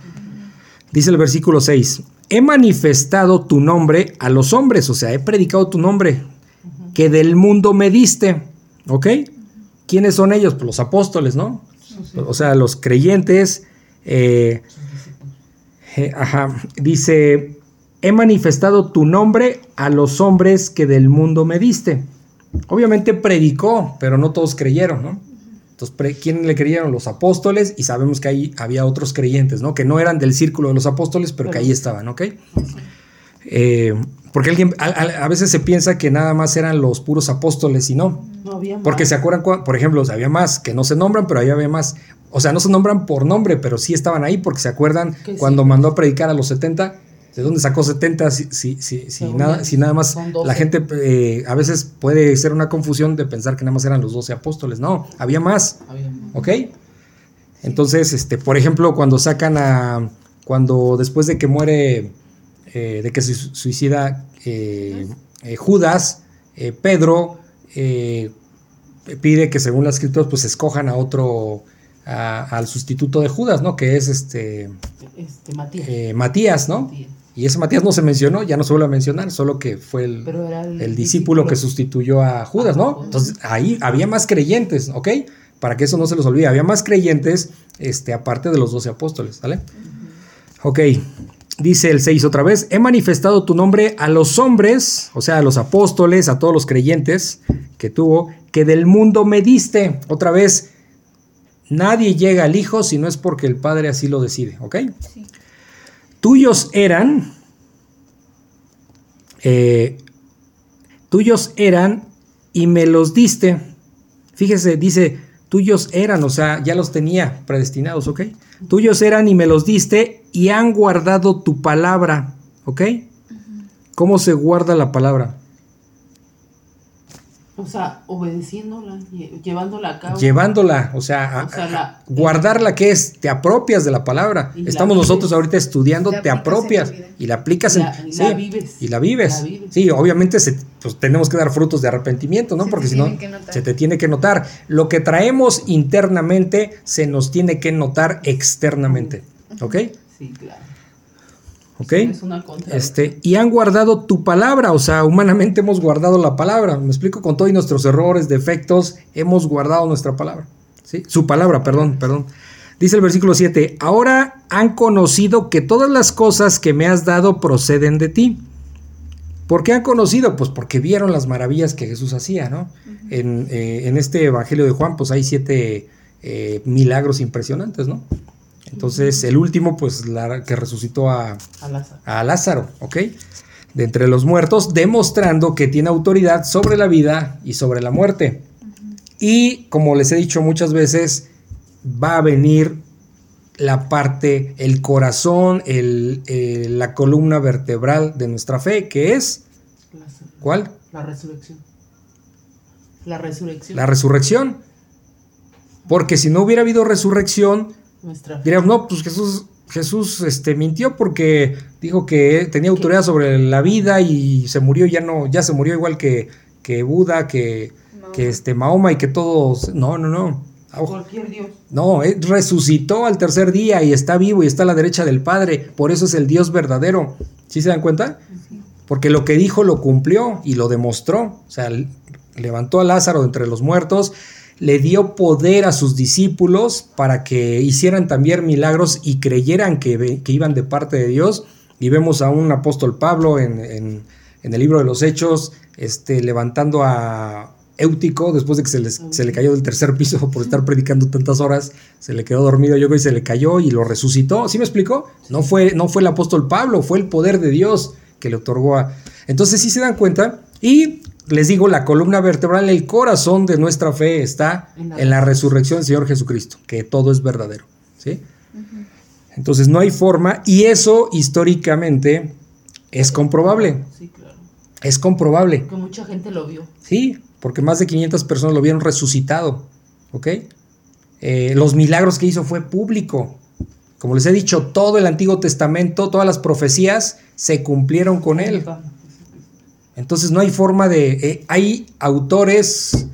Dice el versículo 6, he manifestado tu nombre a los hombres, o sea, he predicado tu nombre, que del mundo me diste, ¿ok? ¿Quiénes son ellos? Pues los apóstoles, ¿no? O sea, los creyentes. Eh, eh, ajá, dice, he manifestado tu nombre a los hombres que del mundo me diste. Obviamente predicó, pero no todos creyeron, ¿no? Entonces, ¿quién le creyeron? Los apóstoles y sabemos que ahí había otros creyentes, ¿no? Que no eran del círculo de los apóstoles, pero que ahí estaban, ¿ok? Eh, porque alguien, a, a- veces se piensa que nada más eran los puros apóstoles y no. No había más. Porque se acuerdan, por ejemplo, había más que no se nombran, pero ahí había más. O sea, no se nombran por nombre, pero sí estaban ahí porque se acuerdan Que sí. cuando mandó a predicar a los 70. ¿De dónde sacó 70? Si, si, si, nada, si nada más son 12. la gente eh, a veces puede ser una confusión de pensar que nada más eran los 12 apóstoles. No, había más. Había más. ¿Ok? Entonces, este, por ejemplo, cuando sacan a. Cuando después de que muere. Eh, de que se su- suicida eh, Judas, eh, Pedro pide que según las escrituras, pues escojan a otro. a- al sustituto de Judas, ¿no? Que es este. Este, Matías. Matías, ¿no? Matías. Y ese Matías no se mencionó, ya no se vuelve a mencionar, solo que fue el, el discípulo que sustituyó a Judas, ¿no? Entonces ahí había más creyentes, ¿ok? Para que eso no se los olvide, había más creyentes, este, aparte de los doce apóstoles, ¿vale? Ok, dice el 6 otra vez, he manifestado tu nombre a los hombres, o sea, a los apóstoles, a todos los creyentes que tuvo, que del mundo me diste. Otra vez, nadie llega al Hijo si no es porque el Padre así lo decide, ¿ok? Sí. tuyos eran, eh, tuyos eran y me los diste. Fíjese, dice, tuyos eran, o sea, ya los tenía predestinados, ¿ok? Tuyos eran y me los diste y han guardado tu palabra, ¿ok? ¿Cómo se guarda la palabra? O sea, obedeciéndola, lle- llevándola a cabo. llevándola, o sea, a- O sea, la- guardarla que es, te apropias de la palabra. La Estamos vives. nosotros ahorita estudiando, te apropias y la aplicas en, La- y sí, la vives. y la vives. La vives. Sí, obviamente se- pues, tenemos que dar frutos de arrepentimiento, ¿no? Se Porque si no, se te tiene que notar. Lo que traemos internamente se nos tiene que notar externamente, ¿ok? Sí, claro. ¿Ok? Es una. Este, y han guardado tu palabra, o sea, humanamente hemos guardado la palabra. Me explico con todos nuestros errores, defectos, hemos guardado nuestra palabra. ¿sí? Su palabra, perdón, perdón. Dice el versículo 7, ahora han conocido que todas las cosas que me has dado proceden de ti. ¿Por qué han conocido? Pues porque vieron las maravillas que Jesús hacía, ¿no? en, eh, en este Evangelio de Juan, pues hay siete eh, milagros impresionantes, ¿no? Entonces, el último, pues, la, que resucitó a, A Lázaro. a Lázaro, ¿ok? De entre los muertos, demostrando que tiene autoridad sobre la vida y sobre la muerte. Y como les he dicho muchas veces, va a venir la parte, el corazón, el, eh, la columna vertebral de nuestra fe, que es, Lázaro. ¿cuál? La resurrección. La resurrección. La resurrección. Porque si no hubiera habido resurrección, Nuestra no, pues Jesús, Jesús este, mintió porque dijo que tenía autoridad sobre la vida y se murió, ya no, ya se murió igual que, que Buda, que, Mahoma. que este Mahoma y que todos. No, no, no. Cualquier Dios. No, él resucitó al tercer día y está vivo y está a la derecha del Padre. Por eso es el Dios verdadero. ¿Sí se dan cuenta? Porque lo que dijo lo cumplió y lo demostró. O sea, levantó a Lázaro de entre los muertos, le dio poder a sus discípulos para que hicieran también milagros y creyeran que, que iban de parte de Dios. Y vemos a un apóstol Pablo en, en- el libro de los Hechos, este, levantando a Éutico después de que se, les- se le cayó del tercer piso por estar predicando tantas horas, se le quedó dormido, yo creo que se le cayó y lo resucitó. ¿Sí me explicó? No fue, no fue el apóstol Pablo, fue el poder de Dios que le otorgó a... Entonces sí se dan cuenta y les digo, la columna vertebral, el corazón de nuestra fe está En la resurrección del Señor Jesucristo, que todo es verdadero. ¿sí? Entonces no hay forma y eso históricamente es comprobable, Sí, claro. es comprobable. Que mucha gente lo vio. Sí, porque más de 500 personas lo vieron resucitado. ¿Ok? Eh, los milagros que hizo fue público. Como les he dicho, todo el Antiguo Testamento, todas las profecías se cumplieron con él. Entonces no hay forma de... eh, hay autores,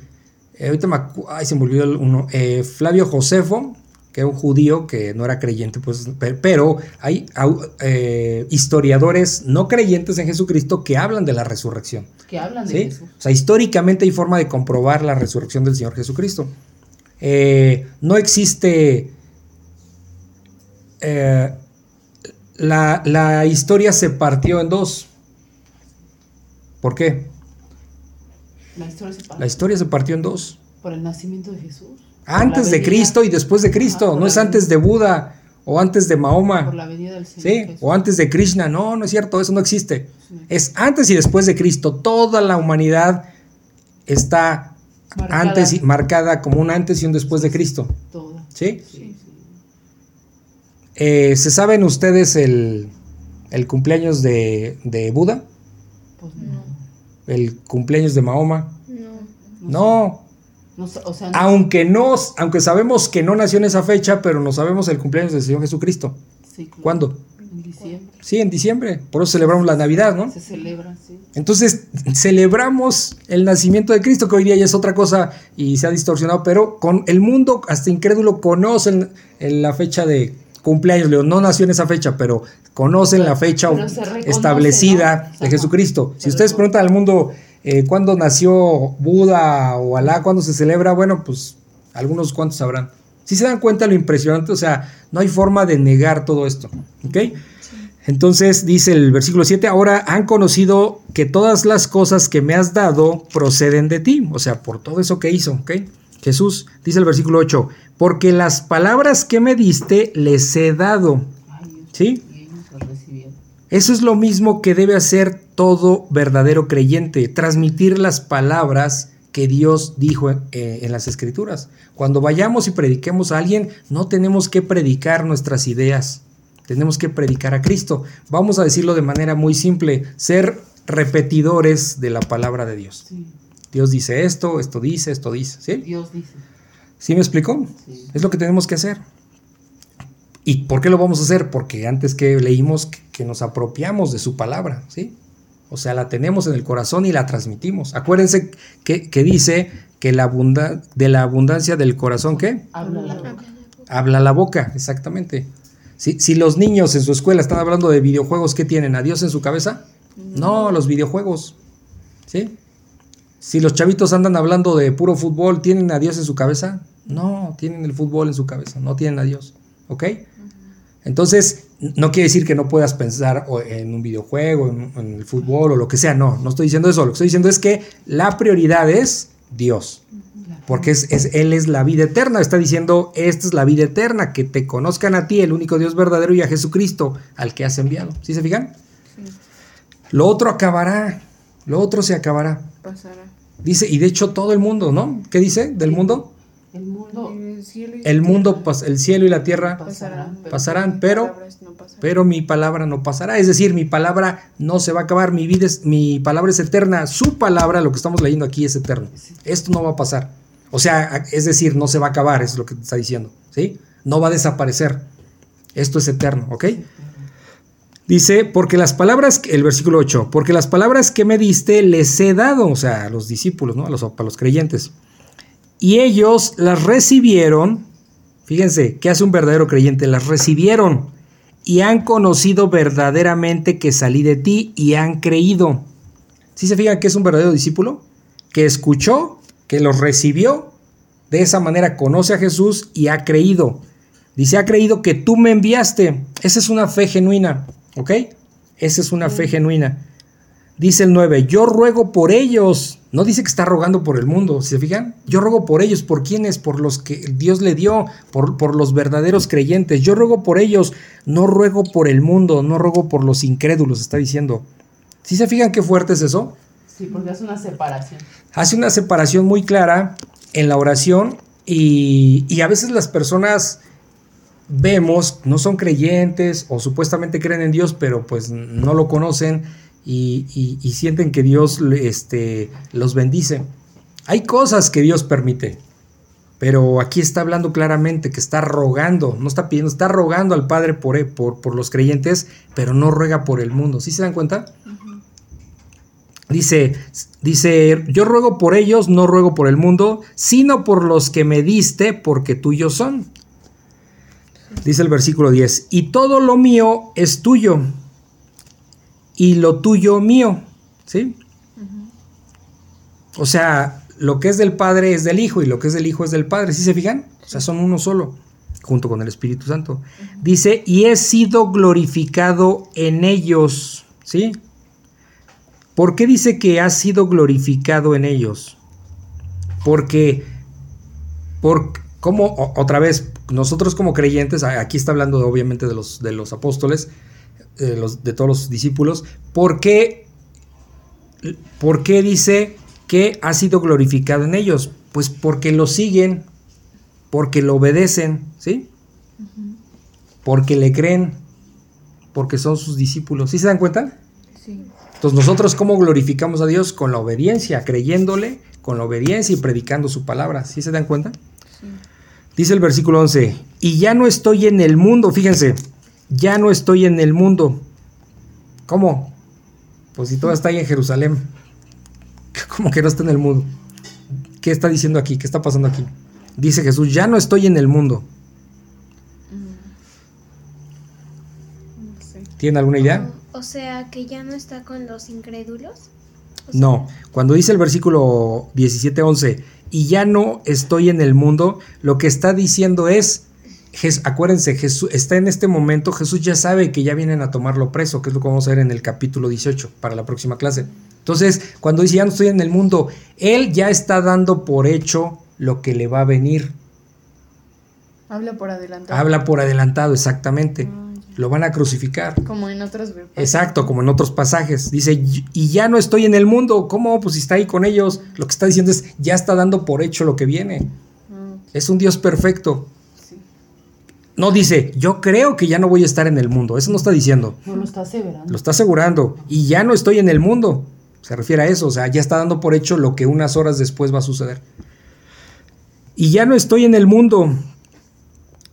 eh, ahorita me ay, se me olvidó el uno, eh, Flavio Josefo, que era un judío que no era creyente, pues, pe- pero hay historiadores no creyentes en Jesucristo que hablan de la resurrección. Que hablan de ¿sí? Jesús. O sea, históricamente hay forma de comprobar la resurrección del Señor Jesucristo. No existe... la, la historia se partió en dos. ¿Por qué? La historia se pasa La historia se partió en dos. por el nacimiento de Jesús. Antes Por de Cristo y después de Cristo. Por no es antes de Buda o antes de Por Mahoma. la venida del Señor. ¿Sí? O antes de Krishna. No, no es cierto, eso no existe. Sí. Es antes y después de Cristo. Toda la humanidad está Marcada. antes y, marcada como un antes y un después de Cristo. Todo. ¿Sí? Sí, sí. Eh, ¿Se saben ustedes el, el cumpleaños de, de Buda? Pues no. ¿El cumpleaños de Mahoma? No. No. No sa- o sea, no- Aunque, no, aunque sabemos que no nació en esa fecha, pero no sabemos el cumpleaños del Señor Jesucristo. sí, claro. ¿Cuándo? En diciembre. Sí, en diciembre. Por eso celebramos la Navidad, ¿no? Se celebra, sí. Entonces, celebramos el nacimiento de Cristo, que hoy día ya es otra cosa y se ha distorsionado, pero con el mundo, hasta incrédulo, conocen en la fecha de cumpleaños. Leo, no nació en esa fecha, pero conocen la fecha establecida ¿no? de. Jesucristo. Si ustedes preguntan al mundo eh, cuándo nació Buda o Alá, cuándo se celebra, bueno, pues algunos cuantos sabrán. Si se dan cuenta lo impresionante, o sea, no hay forma de negar todo esto, ¿ok? Entonces dice el versículo 7, ahora han conocido que todas las cosas que me has dado proceden de ti, o sea, por todo eso que hizo, ¿ok? Jesús, dice el versículo 8, porque las palabras que me diste les he dado. ¿sí? Eso es lo mismo que debe hacer todo verdadero creyente, transmitir las palabras que Dios dijo eh, en las escrituras. Cuando vayamos y prediquemos a alguien, no tenemos que predicar nuestras ideas, tenemos que predicar a Cristo. Vamos a decirlo de manera muy simple, ser repetidores de la palabra de Dios. Sí. Dios dice esto, esto dice, esto dice. ¿Sí? Dios dice. ¿Sí me explicó? Sí. Es lo que tenemos que hacer. ¿Y por qué lo vamos a hacer? Porque antes que leímos que, que nos apropiamos de su palabra, ¿sí? O sea, la tenemos en el corazón y la transmitimos. Acuérdense que, que dice que la abunda- de la abundancia del corazón, ¿qué? Habla la boca. Habla la boca, exactamente. Si, si los niños en su escuela están hablando de videojuegos, ¿qué tienen? ¿A Dios en su cabeza? No, los videojuegos. ¿Sí? Si los chavitos andan hablando de puro fútbol, ¿tienen a Dios en su cabeza? No, tienen el fútbol en su cabeza, no tienen a Dios. ¿Ok? Entonces, no quiere decir que no puedas pensar en un videojuego, en, en el fútbol o lo que sea. No, no estoy diciendo eso. Lo que estoy diciendo es que la prioridad es Dios. Porque es, es- Él es la vida eterna. Está diciendo, esta es la vida eterna, que te conozcan a ti, el único Dios verdadero, y a Jesucristo, al que has enviado. ¿Sí se fijan? Lo otro acabará. Lo otro se acabará. Pasará. Dice, y de hecho todo el mundo, ¿no? ¿Qué dice del mundo? El mundo El cielo y El mundo, el cielo y la tierra pasarán. pero- pasarán, pero, palabras no pasarán. pero mi palabra no pasará. Es decir, mi palabra no se va a acabar, mi vida es, mi palabra es eterna, su palabra, lo que estamos leyendo aquí es eterno. Esto no va a pasar. O sea, es decir, no se va a acabar, es lo que está diciendo, ¿sí? No va a desaparecer. Esto es eterno, ¿ok? Dice, porque las palabras, el versículo 8, porque las palabras que me diste les he dado, o sea, a los discípulos, ¿no? A los, a los creyentes. Y ellos las recibieron, fíjense, ¿qué hace un verdadero creyente? Las recibieron y han conocido verdaderamente que salí de ti y han creído. ¿Sí se fijan que es un verdadero discípulo? Que escuchó, que los recibió, de esa manera conoce a Jesús y ha creído. Dice, ha creído que tú me enviaste. Esa es una fe genuina, ¿ok? Esa es una fe genuina. Dice el 9, yo ruego por ellos. No dice que está rogando por el mundo, ¿se fijan? Yo ruego por ellos, ¿por quiénes? Por los que Dios le dio, por, por los verdaderos creyentes. Yo ruego por ellos, no ruego por el mundo, no ruego por los incrédulos, está diciendo. ¿Sí se fijan qué fuerte es eso? Sí, porque es una separación. hace una separación muy clara en la oración y, y a veces las personas vemos, no son creyentes o supuestamente creen en Dios, pero pues no lo conocen y, y- y sienten que Dios este, los bendice. Hay cosas que Dios permite, pero aquí está hablando claramente que está rogando, no está pidiendo, está rogando al Padre por, por, por los creyentes, pero no ruega por el mundo. ¿Sí se dan cuenta? Dice, dice, yo ruego por ellos, no ruego por el mundo, sino por los que me diste, porque tuyos son. Dice el versículo 10, y todo lo mío es tuyo, y lo tuyo mío. ¿Sí? O sea, lo que es del Padre es del Hijo, y lo que es del Hijo es del Padre. ¿Sí se fijan? O sea, son uno solo, junto con el Espíritu Santo. Dice, y he sido glorificado en ellos. ¿Sí? ¿Por qué dice que ha sido glorificado en ellos? Porque, por, como o- otra vez, nosotros como creyentes, aquí está hablando obviamente de los, de los apóstoles, de, los, de todos los discípulos, ¿por qué, ¿por qué dice que ha sido glorificado en ellos? Pues porque lo siguen, porque lo obedecen, ¿sí? Porque le creen, porque son sus discípulos. ¿Sí se dan cuenta? Sí. Entonces nosotros cómo glorificamos a Dios con la obediencia, creyéndole, con la obediencia y predicando su palabra. ¿Sí se dan cuenta? Dice el versículo 11, y ya no estoy en el mundo, fíjense, ya no estoy en el mundo. ¿Cómo? Pues si todo está ahí en Jerusalén, ¿cómo que no está en el mundo? ¿Qué está diciendo aquí? ¿Qué está pasando aquí? Dice Jesús, ya no estoy en el mundo. No sé. ¿Tienen alguna idea? O sea, que ya no está con los incrédulos. O sea, No, cuando dice el versículo 17-11, y ya no estoy en el mundo, lo que está diciendo es, Jes- acuérdense, Jesús está en este momento, Jesús ya sabe que ya vienen a tomarlo preso, que es lo que vamos a ver en el capítulo 18 para la próxima clase. Entonces, cuando dice ya no estoy en el mundo, Él ya está dando por hecho lo que le va a venir. Habla por adelantado. Habla por adelantado, exactamente. Ya. Lo van a crucificar. Como en otras versiones. Exacto, como en otros pasajes. Dice, "Y- ya no estoy en el mundo. ¿Cómo? Pues si está ahí con ellos. Lo que está diciendo es, ya está dando por hecho lo que viene. Ah, Es un Dios perfecto. sí. No dice, yo creo que ya no voy a estar en el mundo. Eso no está diciendo. No lo está aseverando. Lo está asegurando. Y ya no estoy en el mundo. Se refiere a eso, o sea, ya está dando por hecho lo que unas horas después va a suceder. Y ya no estoy en el mundo,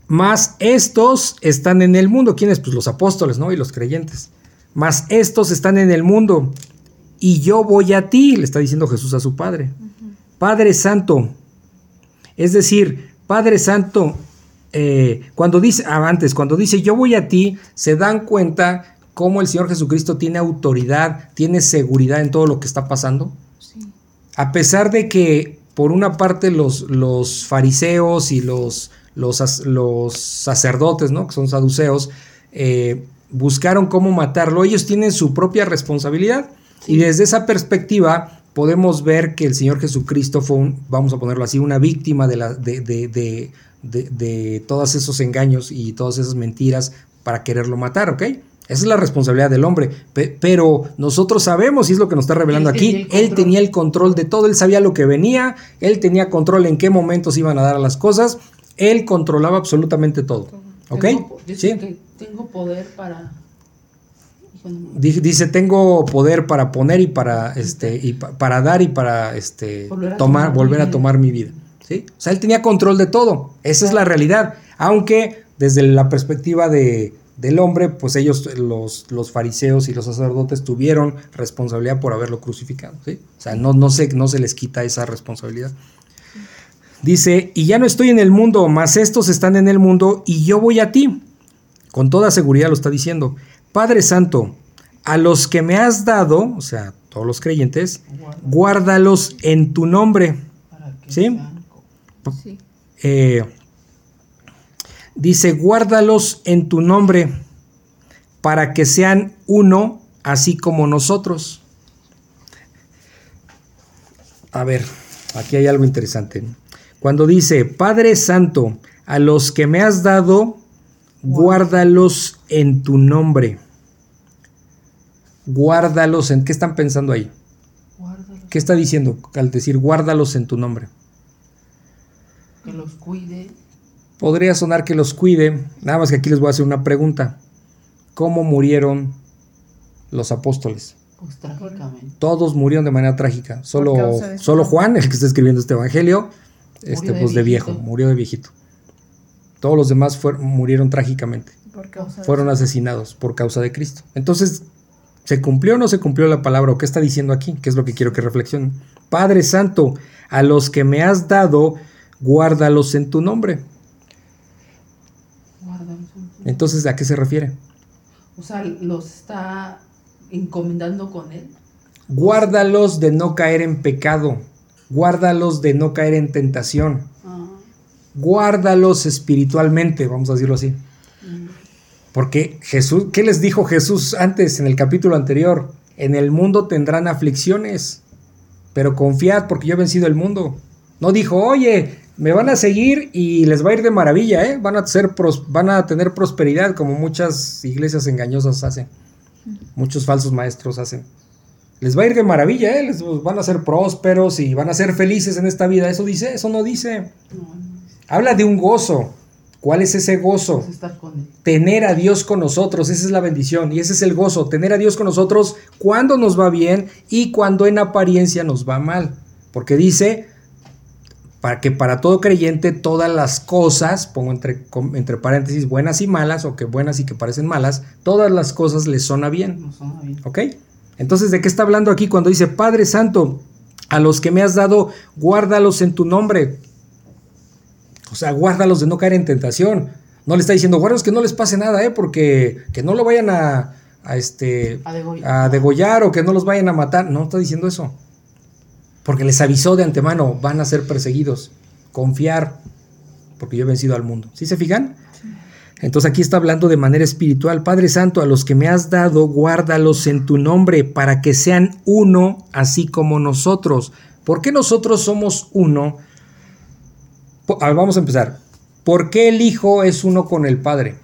más estos están en el mundo. ¿Quiénes? Pues los apóstoles, ¿no? Y los creyentes. Más estos están en el mundo. Y yo voy a ti, le está diciendo Jesús a su Padre. Padre Santo. Es decir, Padre Santo, eh, cuando dice, ah, antes, cuando dice yo voy a ti, se dan cuenta cómo el Señor Jesucristo tiene autoridad, tiene seguridad en todo lo que está pasando. A pesar de que, por una parte, los, los fariseos y los, los, los, sacerdotes, ¿no? que son saduceos, eh, buscaron cómo matarlo, ellos tienen su propia responsabilidad. Y desde esa perspectiva podemos ver que el Señor Jesucristo fue, vamos a ponerlo así, una víctima de, la, de, de, de, todos esos engaños y todas esas mentiras para quererlo matar, ¿ok? Esa es la responsabilidad del hombre. pero nosotros sabemos, y es lo que nos está revelando aquí, él tenía el control de todo, él sabía lo que venía, él tenía control en qué momentos iban a dar las cosas, él controlaba absolutamente todo. ¿Ok? ¿Sí? tengo poder para... Dice, tengo poder para poner y para este y para dar y para este tomar, volver a tomar mi vida. ¿sí? O sea, él tenía control de todo. Esa es la realidad. Aunque desde la perspectiva de, del hombre, pues ellos, los, los, fariseos y los sacerdotes, tuvieron responsabilidad por haberlo crucificado. ¿sí? O sea, no, no, se, no se les quita esa responsabilidad. Dice, y ya no estoy en el mundo, mas estos están en el mundo y yo voy a ti. Con toda seguridad lo está diciendo. Padre Santo, a los que me has dado, o sea, todos los creyentes, guárdalos en tu nombre. ¿Sí? Eh, dice, guárdalos en tu nombre para que sean uno, así como nosotros. A ver, aquí hay algo interesante. Cuando dice, Padre Santo, a los que me has dado, guárdalos en tu nombre. Guárdalos en... ¿Qué están pensando ahí? ¿Qué está diciendo al decir guárdalos en tu nombre? Que los cuide. Podría sonar que los cuide. Nada más que aquí les voy a hacer una pregunta. ¿Cómo murieron los apóstoles? Pues trágicamente. Todos murieron de manera trágica. Solo, solo Juan, el que está escribiendo este evangelio, este, pues de viejo, murió de viejito. Todos los demás murieron trágicamente. Fueron asesinados por causa de Cristo. Entonces, ¿se cumplió o no se cumplió la palabra? ¿O qué está diciendo aquí? ¿Qué es lo que quiero que reflexionen? Padre Santo, a los que me has dado, guárdalos en tu nombre. Entonces, ¿a qué se refiere? O sea, los está encomendando con él. Guárdalos de no caer en pecado guárdalos de no caer en tentación, ah. guárdalos espiritualmente, vamos a decirlo así. Mm. Porque Jesús, ¿qué les dijo Jesús antes en el capítulo anterior? En el mundo tendrán aflicciones, pero confiad porque yo he vencido el mundo. No dijo, oye, me van a seguir y les va a ir de maravilla, ¿eh? van, a ser van a tener prosperidad como muchas iglesias engañosas hacen, muchos falsos maestros hacen les va a ir de maravilla, ¿eh? les van a ser prósperos y van a ser felices en esta vida. Eso dice, eso no dice. Habla de un gozo. ¿Cuál es ese gozo? Tener a Dios con nosotros, esa es la bendición y ese es el gozo, tener a Dios con nosotros cuando nos va bien y cuando en apariencia nos va mal. Porque dice, para que para todo creyente todas las cosas, pongo entre, entre paréntesis, buenas y malas, o que buenas y que parecen malas, todas las cosas les suena bien. bien. ¿Ok? Entonces, ¿de qué está hablando aquí cuando dice, Padre Santo, a los que me has dado, guárdalos en tu nombre? O sea, guárdalos de no caer en tentación. No le está diciendo, guárdalos que no les pase nada, ¿eh? Porque que no lo vayan a, este, a degollar. o que no los vayan a matar. No está diciendo eso. Porque les avisó de antemano, van a ser perseguidos. Confiar, porque yo he vencido al mundo. ¿Sí se fijan? Entonces aquí está hablando de manera espiritual. Padre Santo, a los que me has dado, guárdalos en tu nombre para que sean uno, así como nosotros. ¿Por qué nosotros somos uno? vamos a empezar. ¿Por qué el Hijo es uno con el Padre?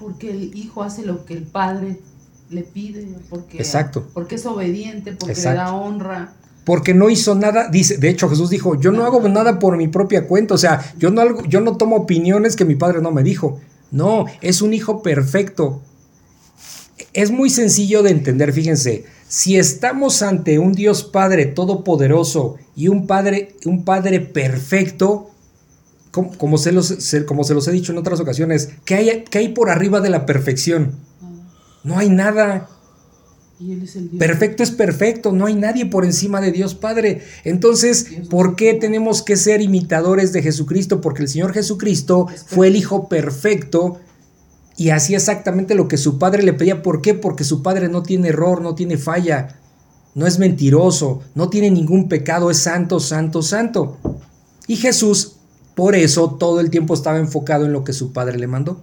Porque el Hijo hace lo que el Padre le pide. Porque, Exacto. Porque es obediente, porque le da honra porque no hizo nada, dice, de hecho Jesús dijo, yo no hago nada por mi propia cuenta, o sea, yo no, yo no tomo opiniones que mi padre no me dijo, no, es un hijo perfecto. es muy sencillo de entender, fíjense, si estamos ante un Dios Padre todopoderoso y un Padre, un padre perfecto, como, como se los, se- como se los he dicho en otras ocasiones, ¿qué hay, qué hay por arriba de la perfección? No hay nada. Y Él es el Dios. Perfecto es perfecto, no hay nadie por encima de Dios Padre. Entonces, ¿por qué tenemos que ser imitadores de Jesucristo? Porque el Señor Jesucristo fue el Hijo perfecto y hacía exactamente lo que su Padre le pedía. ¿Por qué? Porque su Padre no tiene error, no tiene falla, no es mentiroso, no tiene ningún pecado, es santo, santo, santo. Y Jesús, por eso, todo el tiempo estaba enfocado en lo que su Padre le mandó.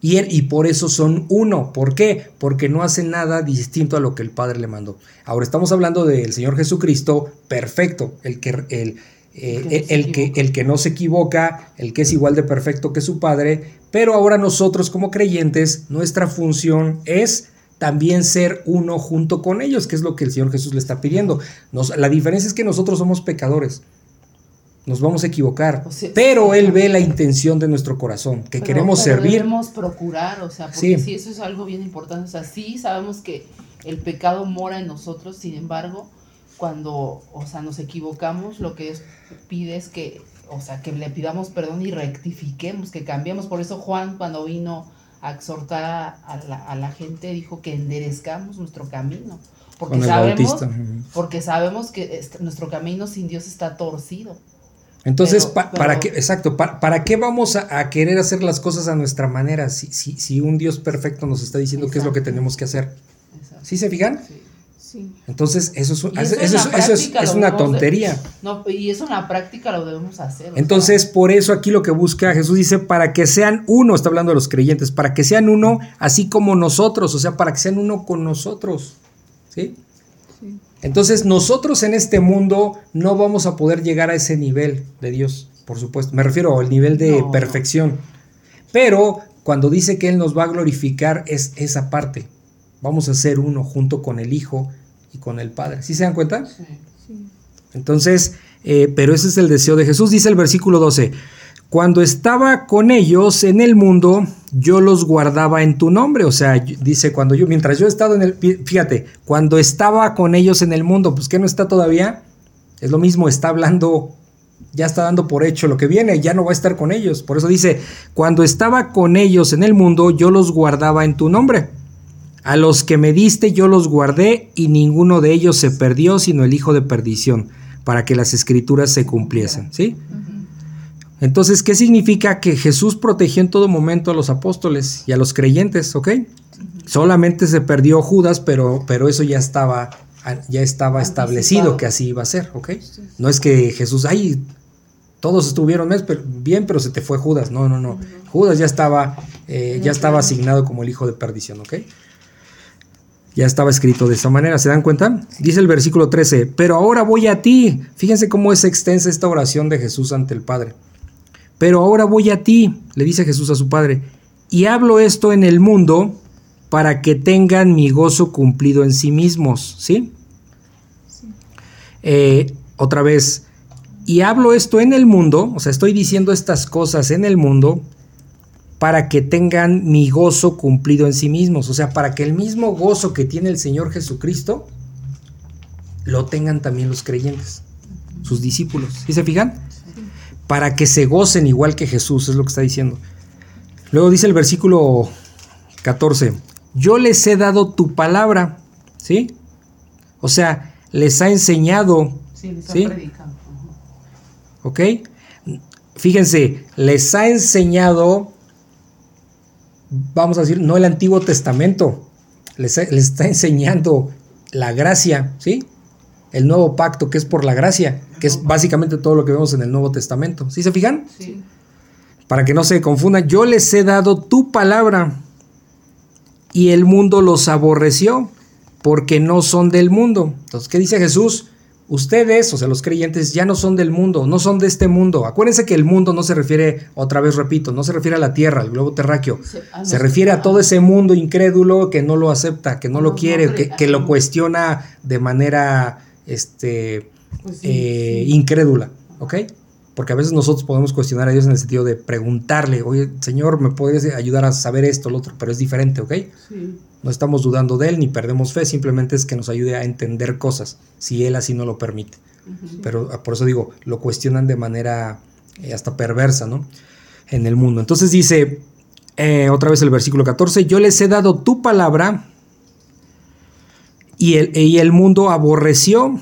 Y, él- y por eso son uno. ¿Por qué? Porque no hace nada distinto a lo que el Padre le mandó. Ahora estamos hablando del Señor Jesucristo perfecto, el que, el, eh, El que no se el que, equivoca. el que no se equivoca, el que es igual de perfecto que su Padre. Pero ahora nosotros como creyentes, nuestra función es también ser uno junto con ellos, que es lo que el Señor Jesús le está pidiendo. Nos- la diferencia es que nosotros somos pecadores. Nos vamos a equivocar, O sea, pero. Él ve la intención de nuestro corazón, que Pero- queremos pero servir. Debemos procurar, o sea, porque Sí. sí. eso es algo bien importante. O sea, sí sabemos que el pecado mora en nosotros, sin embargo, cuando, o sea, nos equivocamos, lo que Dios pide es que, o sea, que le pidamos perdón y rectifiquemos, que cambiemos. Por eso Juan, cuando vino a exhortar a, a la, a la gente, dijo que enderezcamos nuestro camino. Porque sabemos, Bautista. Porque sabemos que est- nuestro camino sin Dios está torcido. Entonces, Pero- pa- pero- ¿para qué? Exacto, pa- ¿para qué vamos a, a querer hacer las cosas a nuestra manera si, si, si un Dios perfecto nos está diciendo qué es lo que tenemos que hacer? Exacto. ¿Sí se fijan? Sí. Sí. Entonces, eso es, un- Y eso eso en es- la eso es- práctica es lo una de- tontería. No, y eso en la práctica lo debemos hacer. Entonces, sea, por eso aquí lo que busca Jesús dice, para que sean uno, está hablando de los creyentes, para que sean uno así como nosotros, o sea, para que sean uno con nosotros. ¿Sí? Entonces nosotros en este mundo no vamos a poder llegar a ese nivel de Dios, por supuesto. Me refiero al nivel de No, perfección. Pero cuando dice que Él nos va a glorificar es esa parte. Vamos a ser uno junto con el Hijo y con el Padre. ¿Sí se dan cuenta? sí. Sí. Entonces, eh, pero ese es el deseo de Jesús. Dice el versículo 12, cuando estaba con ellos en el mundo, yo los guardaba en tu nombre. O sea, dice, cuando yo, mientras yo he estado en el, fí- fíjate, cuando estaba con ellos en el mundo, pues que no está todavía, es lo mismo, está hablando, ya está dando por hecho lo que viene, ya no va a estar con ellos. Por eso dice, cuando estaba con ellos en el mundo, yo los guardaba en tu nombre. A los que me diste yo los guardé y ninguno de ellos se perdió, sino el hijo de perdición, para que las escrituras se cumpliesen. ¿Sí? Entonces, ¿qué significa que Jesús protegió en todo momento a los apóstoles y a los creyentes? ¿Ok? Solamente se perdió Judas, pero, pero eso ya estaba, ya estaba establecido que así iba a ser, ¿ok? No es que Jesús, ay, todos estuvieron bien, pero se te fue Judas. No, no, no. Judas ya estaba, eh, ya estaba asignado como el hijo de perdición, ¿ok? Ya estaba escrito de esa manera, ¿se dan cuenta? Dice el versículo 13, pero ahora voy a ti. Fíjense cómo es extensa esta oración de Jesús ante el Padre. Pero ahora voy a ti, le dice Jesús a su Padre, y hablo esto en el mundo para que tengan mi gozo cumplido en sí mismos, ¿sí? Eh, otra vez, y hablo esto en el mundo, o sea, estoy diciendo estas cosas en el mundo para que tengan mi gozo cumplido en sí mismos, o sea, para que el mismo gozo que tiene el Señor Jesucristo lo tengan también los creyentes, sus discípulos. ¿Sí se fijan? Para que se gocen igual que Jesús, es lo que está diciendo. Luego dice el versículo 14, yo les he dado tu palabra, ¿sí? O sea, les ha enseñado Sí, les ¿Sí? ha predicado. Ajá. ¿Ok? Fíjense, les ha enseñado, vamos a decir, no el Antiguo Testamento, les, les está enseñando la gracia, ¿sí? El nuevo pacto que es por la gracia, que es básicamente todo lo que vemos en el Nuevo Testamento. ¿Sí se fijan? Sí. Para que no se confundan, yo les he dado tu palabra y el mundo los aborreció porque no son del mundo. Entonces, ¿qué dice Jesús? Ustedes, o sea, los creyentes, ya no son del mundo, no son de este mundo. Acuérdense que el mundo no se refiere, otra vez repito, no se refiere a la tierra, al globo terráqueo. Se- a Se los- refiere a todo ese mundo incrédulo que no lo acepta, que no lo quiere, no que, que lo cuestiona de manera este, Pues sí, eh, sí. incrédula. ¿Ok? Porque a veces nosotros podemos cuestionar a Dios en el sentido de preguntarle, oye, Señor, ¿me podrías ayudar a saber esto, lo otro? Pero es diferente, ¿ok? Sí. No estamos dudando de Él ni perdemos fe, simplemente es que nos ayude a entender cosas, si Él así no lo permite. Pero por eso digo, lo cuestionan de manera eh, hasta perversa, ¿no? En el mundo. Entonces dice, eh, otra vez el versículo 14, yo les he dado tu palabra y el, y el mundo aborreció,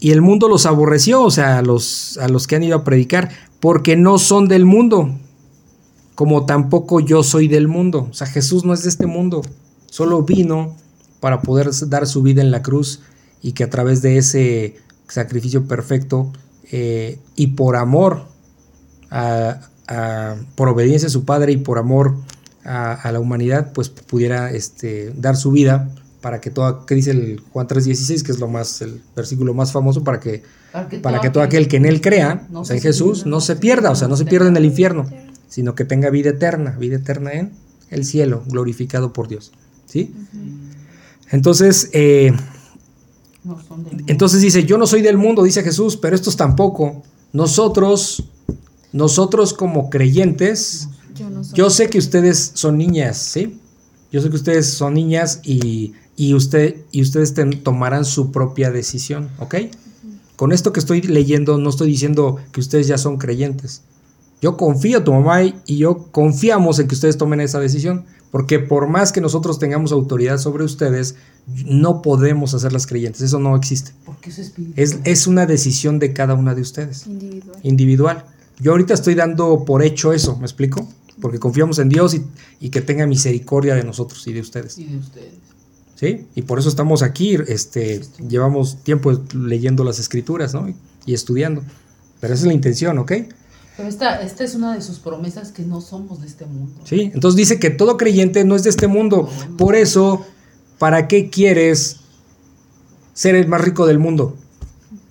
y el mundo los aborreció, o sea, a los, a los que han ido a predicar, porque no son del mundo, como tampoco yo soy del mundo. O sea, Jesús no es de este mundo, solo vino para poder dar su vida en la cruz y que a través de ese sacrificio perfecto eh, y por amor, a- por obediencia a su Padre y por amor a, a la humanidad, pues pudiera este, dar su vida para que todo, ¿qué dice el Juan 3.16? Que es lo más, el versículo más famoso, para que, Para que, para que todo aquel que en él crea, o sea, en Jesús, no se pierda, o sea, no se pierda en el infierno, sino que tenga vida eterna, vida eterna en el cielo, glorificado por Dios. ¿Sí? Entonces, eh, No entonces dice, yo no soy del mundo, dice Jesús, pero estos tampoco. Nosotros, nosotros como creyentes, Yo no yo sé que ustedes son niñas, ¿sí? Yo sé que ustedes son niñas y, y usted, y ustedes ten- tomarán su propia decisión, ¿ok? Con esto que estoy leyendo no estoy diciendo que ustedes ya son creyentes. Yo confío, tu mamá y yo confiamos en que ustedes tomen esa decisión, porque por más que nosotros tengamos autoridad sobre ustedes, no podemos hacerlas creyentes, eso no existe. Porque es espíritu. Es, es una decisión de cada una de ustedes Individual. individual. Yo ahorita estoy dando por hecho eso, ¿me explico? Porque confiamos en Dios y, y que tenga misericordia de nosotros y de ustedes. Y de ustedes. ¿Sí? Y por eso estamos aquí, este, llevamos tiempo leyendo las escrituras, ¿no? Y estudiando. Pero esa es la intención, ¿ok? Pero esta, esta es una de sus promesas que no somos de este mundo. ¿Sí? Entonces dice que todo creyente no es de este mundo. Por eso, ¿para qué quieres ser el más rico del mundo?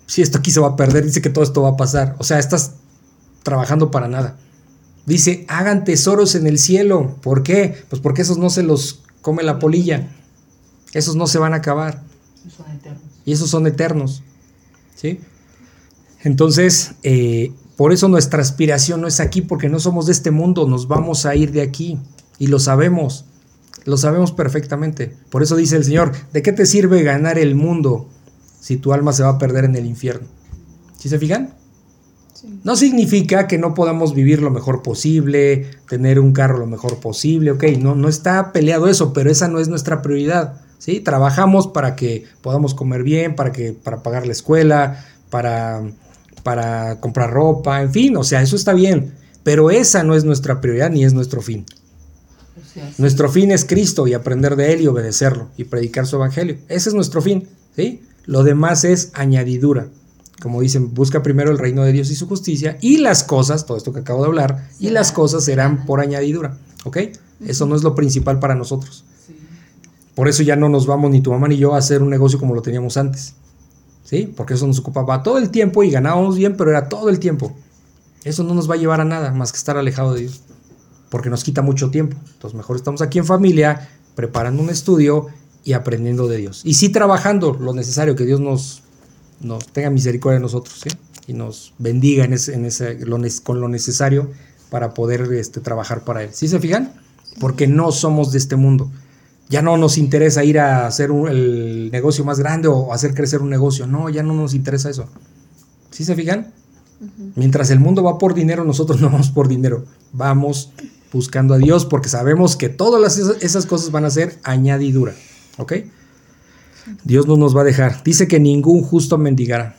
Si esto aquí se va a perder, dice que todo esto va a pasar. O sea, estás trabajando para nada. Dice, hagan tesoros en el cielo. ¿Por qué? Pues porque esos no se los come la polilla. Esos no se van a acabar. Son eternos. Y esos son eternos. ¿Sí? Entonces, eh, por eso nuestra aspiración no es aquí, porque no somos de este mundo, nos vamos a ir de aquí. Y lo sabemos, lo sabemos perfectamente. Por eso dice el Señor, ¿de qué te sirve ganar el mundo si tu alma se va a perder en el infierno? ¿Sí se fijan? Sí. No significa que no podamos vivir lo mejor posible, tener un carro lo mejor posible, ok, no, no está peleado eso, pero esa no es nuestra prioridad, ¿sí? Trabajamos para que podamos comer bien, para, que, para pagar la escuela, para, para comprar ropa, en fin, o sea, eso está bien, pero esa no es nuestra prioridad ni es nuestro fin. Sí. Nuestro fin es Cristo y aprender de Él y obedecerlo y predicar su evangelio. Ese es nuestro fin, ¿sí? Lo demás es añadidura. Como dicen, busca primero el reino de Dios y su justicia y las cosas, todo esto que acabo de hablar, y las cosas serán por añadidura, ¿ok? Eso no es lo principal para nosotros. Por eso ya no nos vamos ni tu mamá ni yo a hacer un negocio como lo teníamos antes, ¿sí? Porque eso nos ocupaba todo el tiempo y ganábamos bien, pero era todo el tiempo. Eso no nos va a llevar a nada más que estar alejado de Dios porque nos quita mucho tiempo. Entonces mejor estamos aquí en familia, preparando un estudio y aprendiendo de Dios. Y sí trabajando lo necesario, que Dios nos, nos tenga misericordia de nosotros y nos bendiga en ese, lo con lo necesario para poder este, trabajar para Él. ¿Sí se fijan? Porque no somos de este mundo. Ya no nos interesa ir a hacer un- el negocio más grande o hacer crecer un negocio. No, ya no nos interesa eso. ¿Sí se fijan? Mientras el mundo va por dinero, nosotros no vamos por dinero. Vamos buscando a Dios porque sabemos que todas las- esas cosas van a ser añadidura. ¿Ok? Dios no nos va a dejar. Dice que ningún justo mendigará.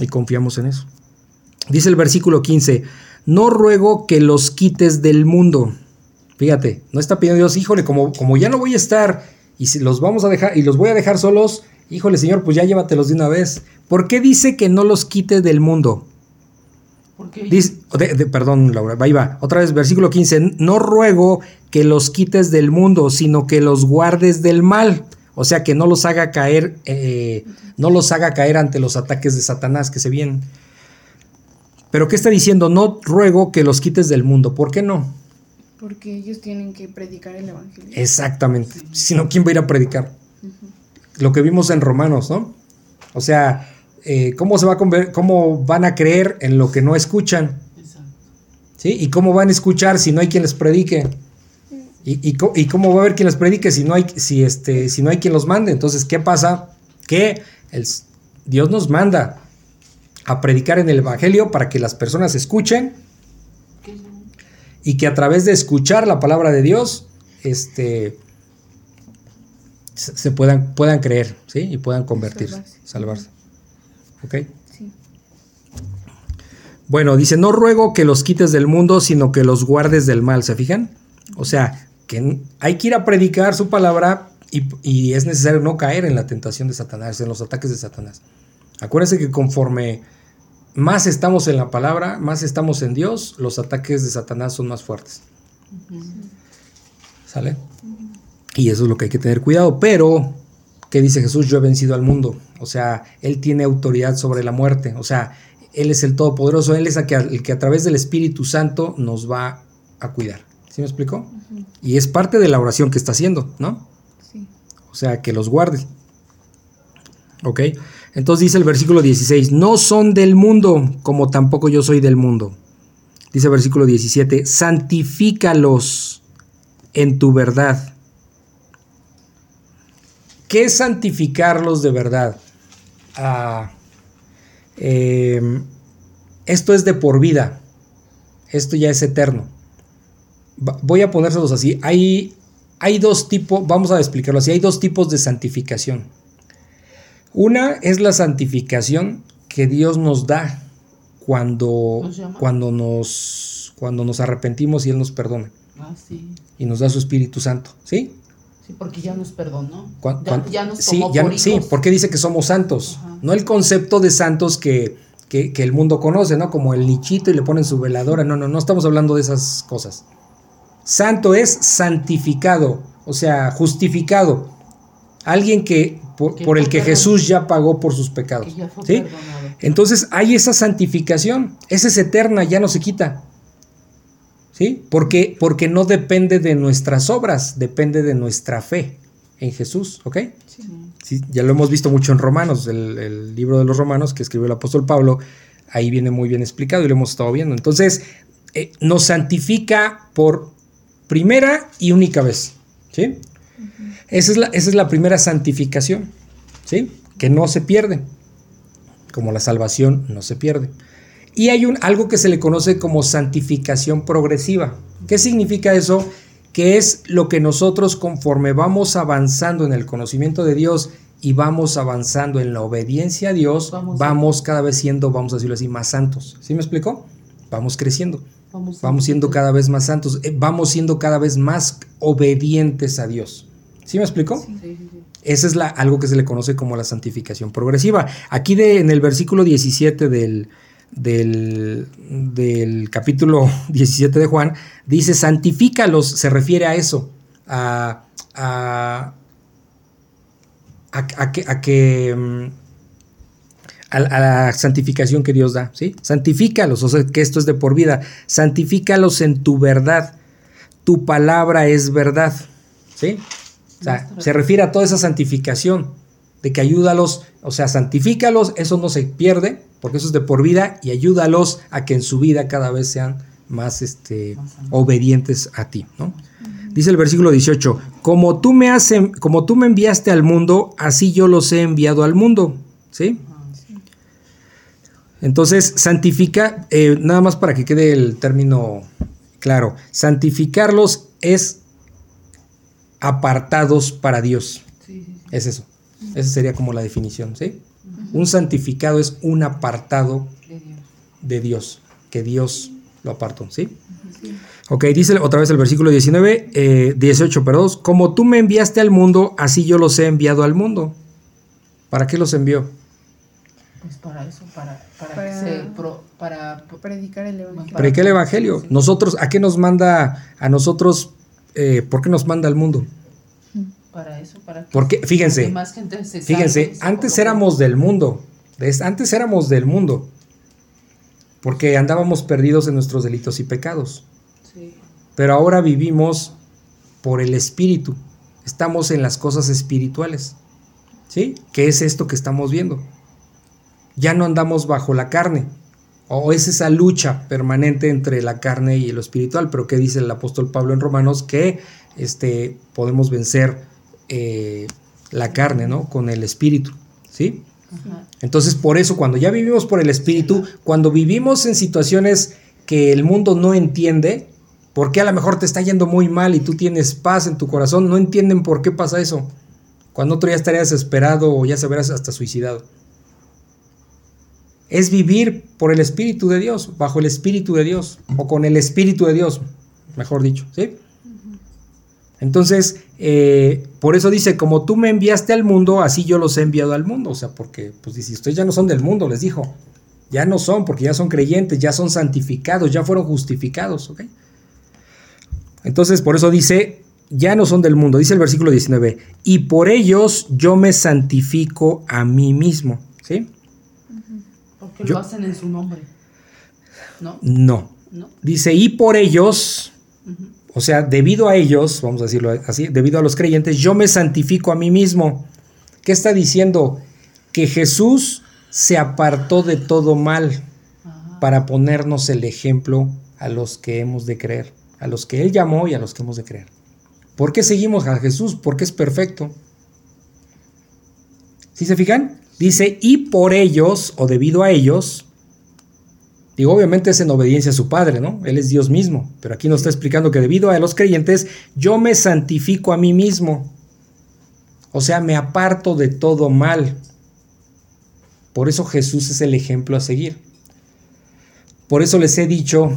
Y confiamos en eso. Dice el versículo 15, no ruego que los quites del mundo. Fíjate, no está pidiendo Dios, híjole, como, como ya no voy a estar y si los vamos a dejar y los voy a dejar solos, híjole Señor, pues ya llévatelos de una vez. ¿Por qué dice que no los quites del mundo? Porque Dice, de- de- perdón, Laura, ahí va. Otra vez, versículo 15. No ruego que los quites del mundo, sino que los guardes del mal. O sea, que no los haga caer, eh, no los haga caer ante los ataques de Satanás que se vienen. Pero ¿qué está diciendo? No ruego que los quites del mundo. ¿Por qué no? Porque ellos tienen que predicar el evangelio. Exactamente. Si no, ¿quién va a ir a predicar? Lo que vimos en Romanos, ¿no? O sea, eh, ¿cómo, se va a ¿cómo van a creer en lo que no escuchan? Exacto. ¿Sí? ¿Y cómo van a escuchar si no hay quien les predique? ¿Y, y cómo va a haber quien les predique si no hay, si este, si no hay quien los mande? Entonces, ¿qué pasa? Que el Dios nos manda a predicar en el Evangelio para que las personas escuchen ¿Qué es lo- y que a través de escuchar la palabra de Dios, este, se puedan, puedan creer, ¿sí? Y puedan convertirse, Salvarse. salvarse. ¿Ok? Sí. Bueno, dice, no ruego que los quites del mundo, sino que los guardes del mal, ¿se fijan? O sea, que hay que ir a predicar su palabra y, y es necesario no caer en la tentación de Satanás, en los ataques de Satanás. Acuérdense que conforme más estamos en la palabra, más estamos en Dios, los ataques de Satanás son más fuertes. ¿Sale? Y eso es lo que hay que tener cuidado. Pero, ¿qué dice Jesús? Yo he vencido al mundo. O sea, Él tiene autoridad sobre la muerte. O sea, Él es el Todopoderoso. Él es el que, el que a través del Espíritu Santo nos va a cuidar. ¿Sí me explicó? Y es parte de la oración que está haciendo, ¿no? Sí. O sea, que los guarde. ¿Ok? Entonces dice el versículo 16, no son del mundo como tampoco yo soy del mundo. Dice el versículo 17, santifícalos en tu verdad. ¿Qué es santificarlos de verdad? Ah, eh, esto es de por vida. Esto ya es eterno. Voy a ponérselos así. Hay, hay dos tipos, vamos a explicarlo así, hay dos tipos de santificación. Una es la santificación que Dios nos da cuando, cuando, nos, cuando nos arrepentimos y Él nos perdona Ah, sí. y nos da su Espíritu Santo. ¿Sí? Sí, porque ya nos perdonó. Ya, nos sí, tomó ya- por sí, porque dice que somos santos. Ajá. No el concepto de santos que, que- que el mundo conoce, ¿no? Como el nichito y le ponen su veladora. No, no, no estamos hablando de esas cosas. Santo es santificado, o sea, justificado. Alguien que por, el que. Jesús ya pagó por sus pecados. ¿sí? Entonces hay esa santificación, esa es eterna, ya no se quita. ¿Sí? Porque, porque no depende de nuestras obras, depende de nuestra fe en Jesús, ¿ok? Sí. Sí, ya lo hemos visto mucho en Romanos, el, el libro de los Romanos que escribió el apóstol Pablo, ahí viene muy bien explicado y lo hemos estado viendo. Entonces, eh, nos santifica por primera y única vez, ¿sí? Esa, es la, esa es la primera santificación, ¿sí? Que no se pierde, como la salvación no se pierde. Y hay un, algo que se le conoce como santificación progresiva. ¿Qué significa eso? Que es lo que nosotros conforme vamos avanzando en el conocimiento de Dios y vamos avanzando en la obediencia a Dios, Vamos vamos, cada vez siendo, vamos a decirlo así, más santos. ¿Sí me explicó? Vamos creciendo, Vamos, vamos siendo cada vez más santos, eh, vamos siendo cada vez más obedientes a Dios. ¿Sí me explicó? Sí, sí, sí. Esa es la, algo que se le conoce como la santificación progresiva. Aquí de, en el versículo 17 del, del, del capítulo 17 de Juan, dice, santifícalos, se refiere a eso, a, a, a, a que... A que mm, a la santificación que Dios da, ¿sí? Santifícalos, o sea, que esto es de por vida. Santifícalos en tu verdad. Tu palabra es verdad, ¿sí? O sea, se refiere a toda esa santificación, de que ayúdalos, o sea, santifícalos, eso no se pierde, porque eso es de por vida, y ayúdalos a que en su vida cada vez sean más este, obedientes a ti, ¿no? Dice el versículo 18, como tú, me has, como tú me enviaste al mundo, así yo los he enviado al mundo, ¿sí? Entonces, santifica, eh, nada más para que quede el término claro, santificarlos es apartados para Dios. Sí. Es eso. Esa sería como la definición, ¿sí? Un santificado es un apartado De Dios. de Dios, que Dios lo apartó, ¿sí? Ok, dice otra vez el versículo 19, eh, 18, perdón, como tú me enviaste al mundo, así yo los he enviado al mundo. ¿Para qué los envió? Pues para eso, para, para, Para- que se pro- para Predicar el evangelio. Para- Predicar el Evangelio. sí. Nosotros, ¿a qué nos manda a nosotros? Eh, ¿Por qué nos manda al mundo? para eso, para que, Porque, fíjense, que más gente se Fíjense, antes éramos del mundo. Des- Antes éramos del mundo. Porque andábamos perdidos en nuestros delitos y pecados. Sí. Pero ahora vivimos por el Espíritu. Estamos en las cosas espirituales. ¿Sí? ¿Qué es esto que estamos viendo? ya no andamos bajo la carne. O es esa lucha permanente entre la carne y lo espiritual. Pero ¿qué dice el apóstol Pablo en Romanos? Que este, podemos vencer eh, la carne, ¿no? Con el espíritu, ¿sí? Ajá. Entonces, por eso, cuando ya vivimos por el espíritu, cuando vivimos en situaciones que el mundo no entiende, porque a lo mejor te está yendo muy mal y tú tienes paz en tu corazón, no entienden por qué pasa eso. Cuando otro ya estaría desesperado o ya se verás hasta suicidado. Es vivir por el Espíritu de Dios, bajo el Espíritu de Dios, o con el Espíritu de Dios, mejor dicho, ¿sí? Entonces, eh, por eso dice, como tú me enviaste al mundo, así yo los he enviado al mundo. O sea, porque, pues dice, ustedes ya no son del mundo, les dijo. Ya no son, porque ya son creyentes, ya son santificados, ya fueron justificados, ¿ok? Entonces, por eso dice, ya no son del mundo, dice el versículo 19, y por ellos yo me santifico a mí mismo, ¿sí? Yo- lo hacen en su nombre. ¿No? No. ¿No? Dice, y por ellos, o sea, debido a ellos, vamos a decirlo así, debido a los creyentes, yo me santifico a mí mismo. ¿Qué está diciendo? Que Jesús se apartó de todo mal Ajá. para ponernos el ejemplo a los que hemos de creer, a los que Él llamó y a los que hemos de creer. ¿Por qué seguimos a Jesús? Porque es perfecto. ¿Sí se fijan? Dice, y por ellos, o debido a ellos, digo, obviamente es en obediencia a su Padre, ¿no? Él es Dios mismo, pero aquí nos está explicando que debido a los creyentes, yo me santifico a mí mismo. O sea, me aparto de todo mal. Por eso Jesús es el ejemplo a seguir. Por eso les he dicho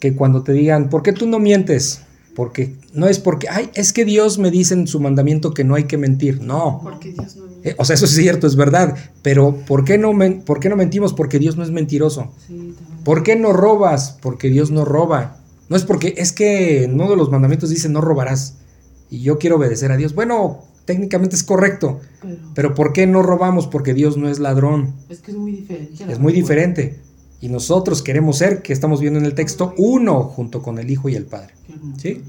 que cuando te digan, ¿por qué tú no mientes? Porque no es porque, ay, es que Dios me dice en su mandamiento que no hay que mentir. No. Dios no. Eh, o sea, eso es cierto, es verdad. Pero ¿por qué, no men- ¿por qué no mentimos? Porque Dios no es mentiroso. Sí. ¿Por qué no robas? Porque Dios no roba. No es porque, es que en uno de los mandamientos dice no robarás. Y yo quiero obedecer a Dios. Bueno, técnicamente es correcto. Pero, Pero ¿por qué no robamos? Porque Dios no es ladrón. es que es muy diferente. Es muy diferente. Y nosotros queremos ser, que estamos viendo en el texto, uno junto con el Hijo y el Padre. ¿Sí?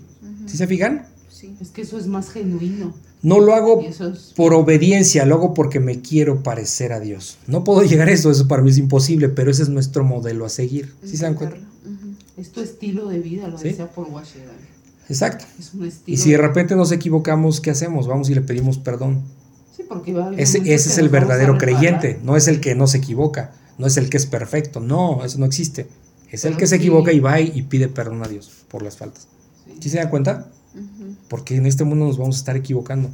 ¿Sí se fijan? Sí. Es que eso es más genuino. No lo hago por obediencia, lo hago porque me quiero parecer a Dios. No puedo llegar a eso, eso para mí es imposible, pero ese es nuestro modelo a seguir. ¿Sí se dan cuenta? Es tu estilo de vida, lo Sí. decía por Washington. Exacto. Es un estilo. Y si de repente nos equivocamos, ¿qué hacemos? Vamos y le pedimos perdón. Sí, porque va a haber Ese, es el verdadero creyente, no es el que no se equivoca, no es el que es perfecto, no, eso no existe. Es el que se equivoca y va y, y pide perdón a Dios por las faltas. Sí. ¿Sí se dan cuenta? Porque en este mundo nos vamos a estar equivocando.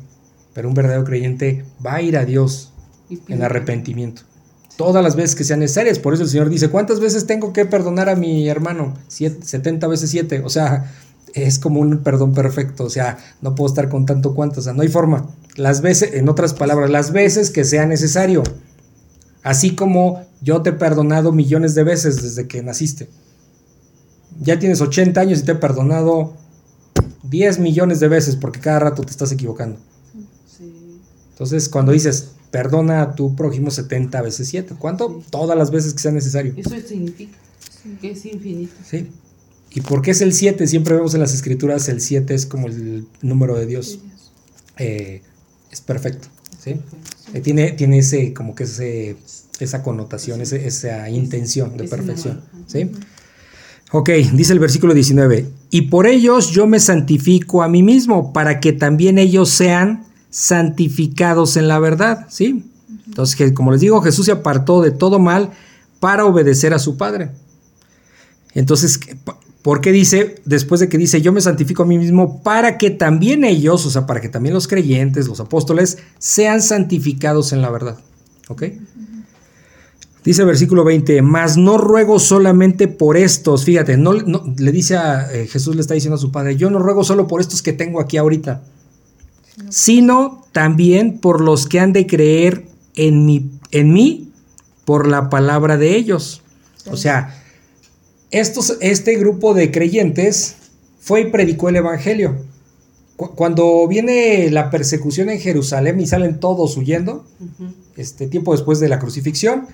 Pero un verdadero creyente va a ir a Dios en arrepentimiento. Todas las veces que sean necesarias. Por eso el Señor dice, ¿cuántas veces tengo que perdonar a mi hermano? Siete, 70 veces 7. O sea, es como un perdón perfecto. O sea, no puedo estar con tanto cuánto. O sea, no hay forma. Las veces, en otras palabras, las veces que sea necesario. Así como yo te he perdonado millones de veces desde que naciste. Ya tienes 80 años y te he perdonado 10 millones de veces porque cada rato te estás equivocando. Sí. Entonces, cuando dices, perdona a tu prójimo 70 veces 7, ¿cuánto? Sí. Todas las veces que sea necesario. Eso significa que es infinito. ¿Sí? ¿Y por qué es el 7? Siempre vemos en las escrituras el 7 es como el número de Dios. Sí, Dios. Eh, es perfecto. ¿sí? Eh, tiene, tiene ese, como que ese, esa connotación, ese- esa intención de perfección. ¿sí? Ok, dice el versículo 19, y por ellos yo me santifico a mí mismo, para que también ellos sean santificados en la verdad, ¿sí? Entonces, como les digo, Jesús se apartó de todo mal para obedecer a su Padre. Entonces, ¿qué- pa- ¿por qué dice, después de que dice, yo me santifico a mí mismo, para que también ellos, o sea, para que también los creyentes, los apóstoles, sean santificados en la verdad? ¿Ok? Dice el versículo 20, mas no ruego solamente por estos, fíjate, no, no- le dice a eh, Jesús, le está diciendo a su padre, yo no ruego solo por estos que tengo aquí ahorita, sino también por los que han de creer en mí, en mí por la palabra de ellos. O sea, estos, este grupo de creyentes fue y predicó el Evangelio. Cu- Cuando viene la persecución en Jerusalén y salen todos huyendo, este tiempo después de la crucifixión.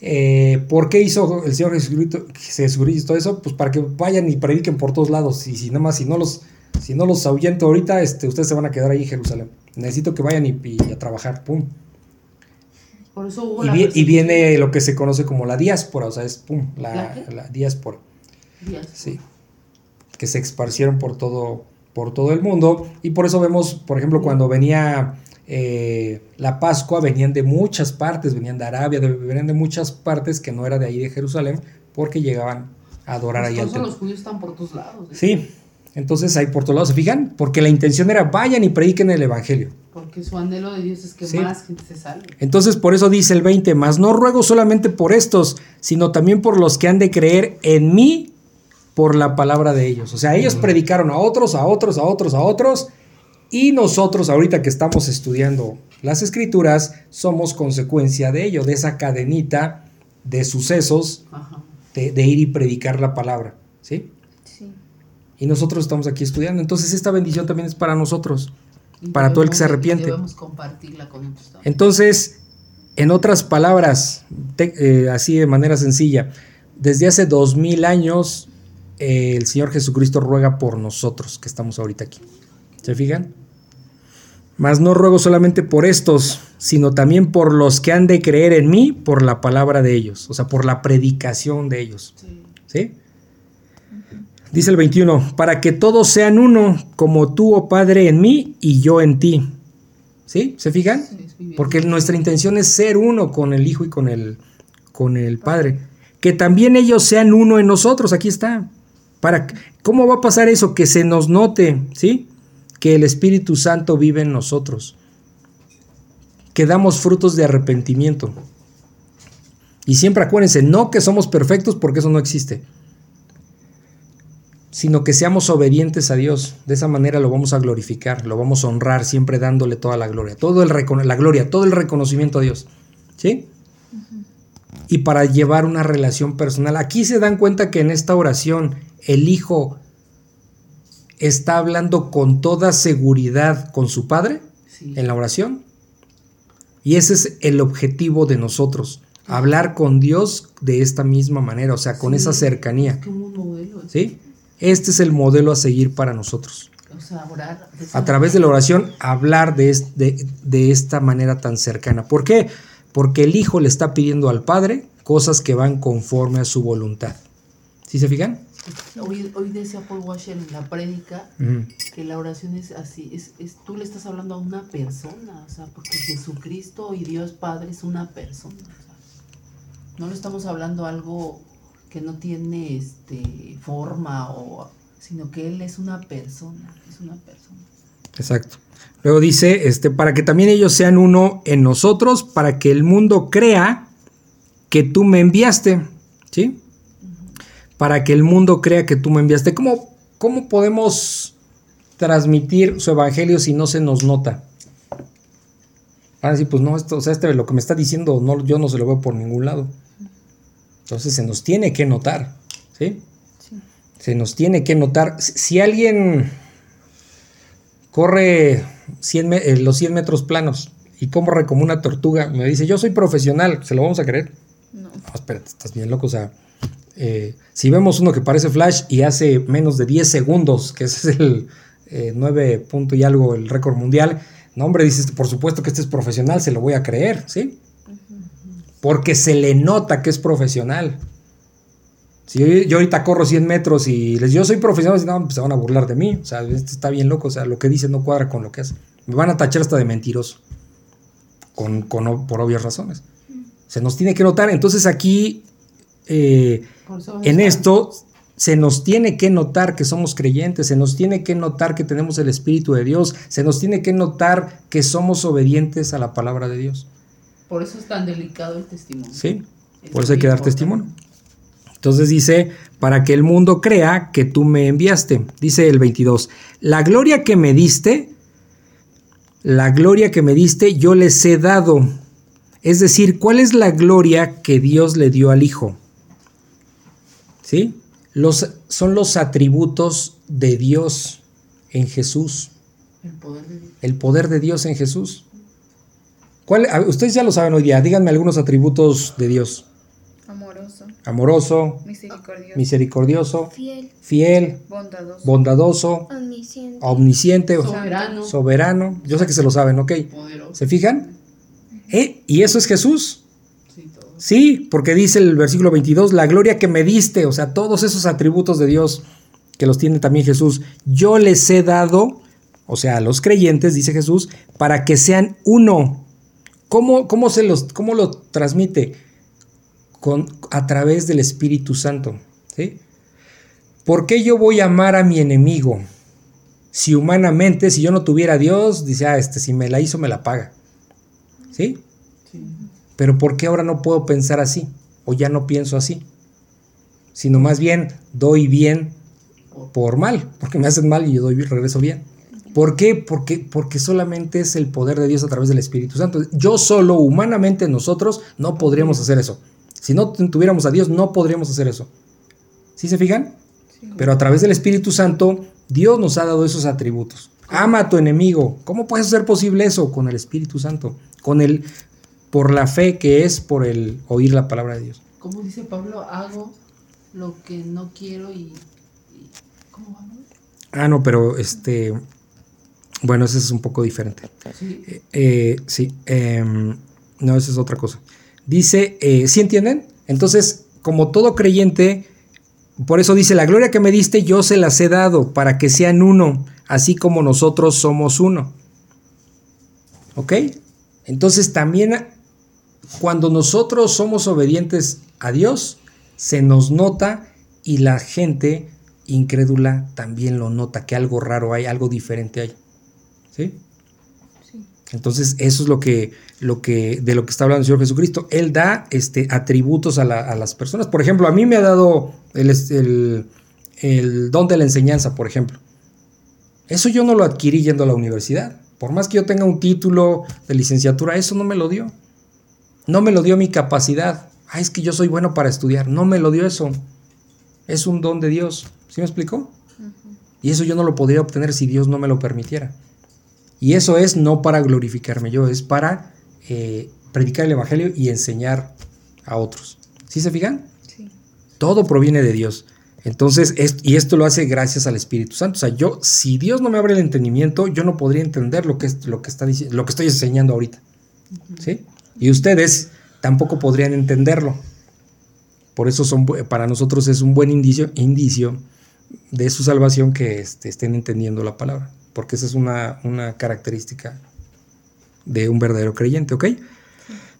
Eh, ¿Por qué hizo el Señor Jesucristo, Jesucristo eso? Pues para que vayan y prediquen por todos lados. Y si nada más, si no los, si no los ahuyento ahorita, este, ustedes se van a quedar ahí en Jerusalén. Necesito que vayan y, y a trabajar. Pum. Por eso hubo Y, vi- viene lo que se conoce como la diáspora, o sea, es pum, la, ¿La qué? la diáspora. Díaz. Sí. Que se esparcieron por todo, por todo el mundo. Y por eso vemos, por ejemplo, cuando venía eh, la Pascua, venían de muchas partes, venían de Arabia, de- venían de muchas partes que no era de ahí de Jerusalén, porque llegaban a adorar Pues ahí por al eso templo. los judíos están por todos lados. ¿eh? Sí. Entonces ahí por todos lados, ¿se fijan? Porque la intención era vayan y prediquen el Evangelio. Porque su anhelo de Dios es que Sí. más gente se salve. Entonces por eso dice el 20, mas no ruego solamente por estos, sino también por los que han de creer en mí por la palabra de ellos. O sea, ellos predicaron a otros, a otros, a otros, a otros, y nosotros ahorita que estamos estudiando las escrituras, somos consecuencia de ello, de esa cadenita de sucesos de, de ir y predicar la palabra. ¿Sí? Sí. Y nosotros estamos aquí estudiando. Entonces esta bendición también es para nosotros. Y Para todo el que se arrepiente. Debemos compartirla con. Entonces, en otras palabras, te- eh, así de manera sencilla, desde hace dos mil años eh, el Señor Jesucristo ruega por nosotros que estamos ahorita aquí. ¿Se fijan? Mas no ruego solamente por estos, sino también por los que han de creer en mí por la palabra de ellos, o sea, por la predicación de ellos. Sí. ¿Sí? Dice el 21, para que todos sean uno, como tú, oh Padre, en mí y yo en ti. ¿Sí? ¿Se fijan? Porque nuestra intención es ser uno con el Hijo y con el, con el Padre. Que también ellos sean uno en nosotros, aquí está. Para, ¿Cómo va a pasar eso? Que se nos note, ¿sí? Que el Espíritu Santo vive en nosotros. Que damos frutos de arrepentimiento. Y siempre acuérdense, no que somos perfectos porque eso no existe. Sino que seamos obedientes a Dios. De esa manera lo vamos a glorificar, lo vamos a honrar, siempre dándole toda la gloria, todo el la gloria, todo el reconocimiento a Dios. ¿Sí? Y para llevar una relación personal. Aquí se dan cuenta que en esta oración el Hijo está hablando con toda seguridad con su Padre Sí. en la oración. Y ese es el objetivo de nosotros, hablar con Dios de esta misma manera, o sea, con Sí. esa cercanía. Es como un modelo. es- ¿Sí? Este es el modelo a seguir para nosotros. O sea, orar. de esa A través de la oración, hablar de, de- de esta manera tan cercana. ¿Por qué? Porque el Hijo le está pidiendo al Padre cosas que van conforme a su voluntad. ¿Sí se fijan? Hoy, hoy decía Paul Washer en la prédica que la oración es así, es, es tú le estás hablando a una persona, o sea, porque Jesucristo y Dios Padre es una persona, o sea, no le estamos hablando algo que no tiene este forma o sino que él es una persona, es una persona. Exacto. Luego dice, este, para que también ellos sean uno en nosotros, para que el mundo crea que tú me enviaste. ¿Sí? Para que el mundo crea que tú me enviaste. ¿Cómo, cómo podemos transmitir su evangelio si no se nos nota? Van a decir, pues no, esto, o sea, este lo que me está diciendo, no, yo no se lo veo por ningún lado. Entonces se nos tiene que notar. ¿Sí? Sí. Se nos tiene que notar. Si alguien corre 100 me- eh, los 100 metros planos y corre como una tortuga, me dice, yo soy profesional, ¿se lo vamos a creer? No. No, espérate, estás bien loco. O sea, eh, si vemos uno que parece Flash y hace menos de 10 segundos, que ese es el eh, 9 punto y algo, el récord mundial, no, hombre, dices, por supuesto que este es profesional, se lo voy a creer, ¿sí? Porque se le nota que es profesional. Si yo, ahorita corro 100 metros y les yo soy profesional, no, pues se van a burlar de mí. O sea, este está bien loco. O sea, lo que dice no cuadra con lo que hace. Me van a tachar hasta de mentiroso. Con, con- por obvias razones. Se nos tiene que notar. Entonces aquí, eh, en esto, se nos tiene que notar que somos creyentes. Se nos tiene que notar que tenemos el Espíritu de Dios. Se nos tiene que notar que somos obedientes a la palabra de Dios. Por eso es tan delicado el testimonio. ¿Sí? Es Por eso hay que dar testimonio. Entonces dice, para que el mundo crea que tú me enviaste. Dice el 22, la gloria que me diste, la gloria que me diste, yo les he dado. Es decir, ¿cuál es la gloria que Dios le dio al Hijo? ¿Sí? Los, son los atributos de Dios en Jesús, El poder de Dios. el poder de Dios en Jesús. ¿Cuál, ustedes ya lo saben hoy día, díganme algunos atributos de Dios. Amoroso, Amoroso, misericordioso, misericordioso, Fiel, fiel, bondadoso, bondadoso, omnisciente, omnisciente, Soberano, soberano. Yo sé que se lo saben, ¿ok? poderoso. ¿Se fijan? ¿Eh? ¿Y eso es Jesús? Sí, porque dice el versículo 22, la gloria que me diste, o sea, todos esos atributos de Dios que los tiene también Jesús, yo les he dado, o sea, a los creyentes, dice Jesús, para que sean uno. ¿Cómo, cómo se los, cómo lo transmite? Con, a través del Espíritu Santo. ¿sí? ¿Por qué yo voy a amar a mi enemigo? Si humanamente, si yo no tuviera Dios, dice, ah, este, si me la hizo, me la paga. ¿Sí? Sí. Pero ¿por qué ahora no puedo pensar así? O ya no pienso así. Sino más bien doy bien por mal, porque me hacen mal y yo doy regreso bien. ¿Por qué? Porque, porque solamente es el poder de Dios a través del Espíritu Santo. Yo solo, humanamente, nosotros no podríamos hacer eso. Si no tuviéramos a Dios, no podríamos hacer eso. ¿Sí se fijan? Sí. Pero a través del Espíritu Santo, Dios nos ha dado esos atributos. Ama a tu enemigo. ¿Cómo puede ser posible eso? Con el Espíritu Santo. Con el, por la fe que es por el oír la palabra de Dios. Como dice Pablo, hago lo que no quiero y. y- ¿Cómo vamos? Ah, no, pero este. Bueno, ese es un poco diferente. Sí. Eh, eh, sí, em, no, esa es otra cosa. Dice, eh, ¿sí entienden? Entonces, como todo creyente, por eso dice, la gloria que me diste yo se las he dado para que sean uno, así como nosotros somos uno. ¿Ok? Entonces también cuando nosotros somos obedientes a Dios, se nos nota y la gente incrédula también lo nota, que algo raro hay, algo diferente hay. ¿Sí? Sí. Entonces, eso es lo que, lo que, de lo que está hablando el Señor Jesucristo. Él da este, atributos a, la- a las personas. Por ejemplo, a mí me ha dado el, el- el don de la enseñanza, por ejemplo. Eso yo no lo adquirí yendo a la universidad. Por más que yo tenga un título de licenciatura, eso no me lo dio. No me lo dio mi capacidad. Ah, es que yo soy bueno para estudiar. No me lo dio eso. Es un don de Dios. ¿Sí me explicó? Y eso yo no lo podría obtener si Dios no me lo permitiera. Y eso es no para glorificarme yo, es para eh, predicar el Evangelio y enseñar a otros. ¿Sí se fijan? Sí. Todo proviene de Dios. Entonces, es- y esto lo hace gracias al Espíritu Santo. O sea, yo, si Dios no me abre el entendimiento, yo no podría entender lo que, es, lo que, está, lo que estoy enseñando ahorita. ¿Sí? Y ustedes tampoco podrían entenderlo. Por eso son, para nosotros es un buen indicio, indicio de su salvación que este, estén entendiendo la palabra. Porque esa es una, una característica de un verdadero creyente, ¿ok?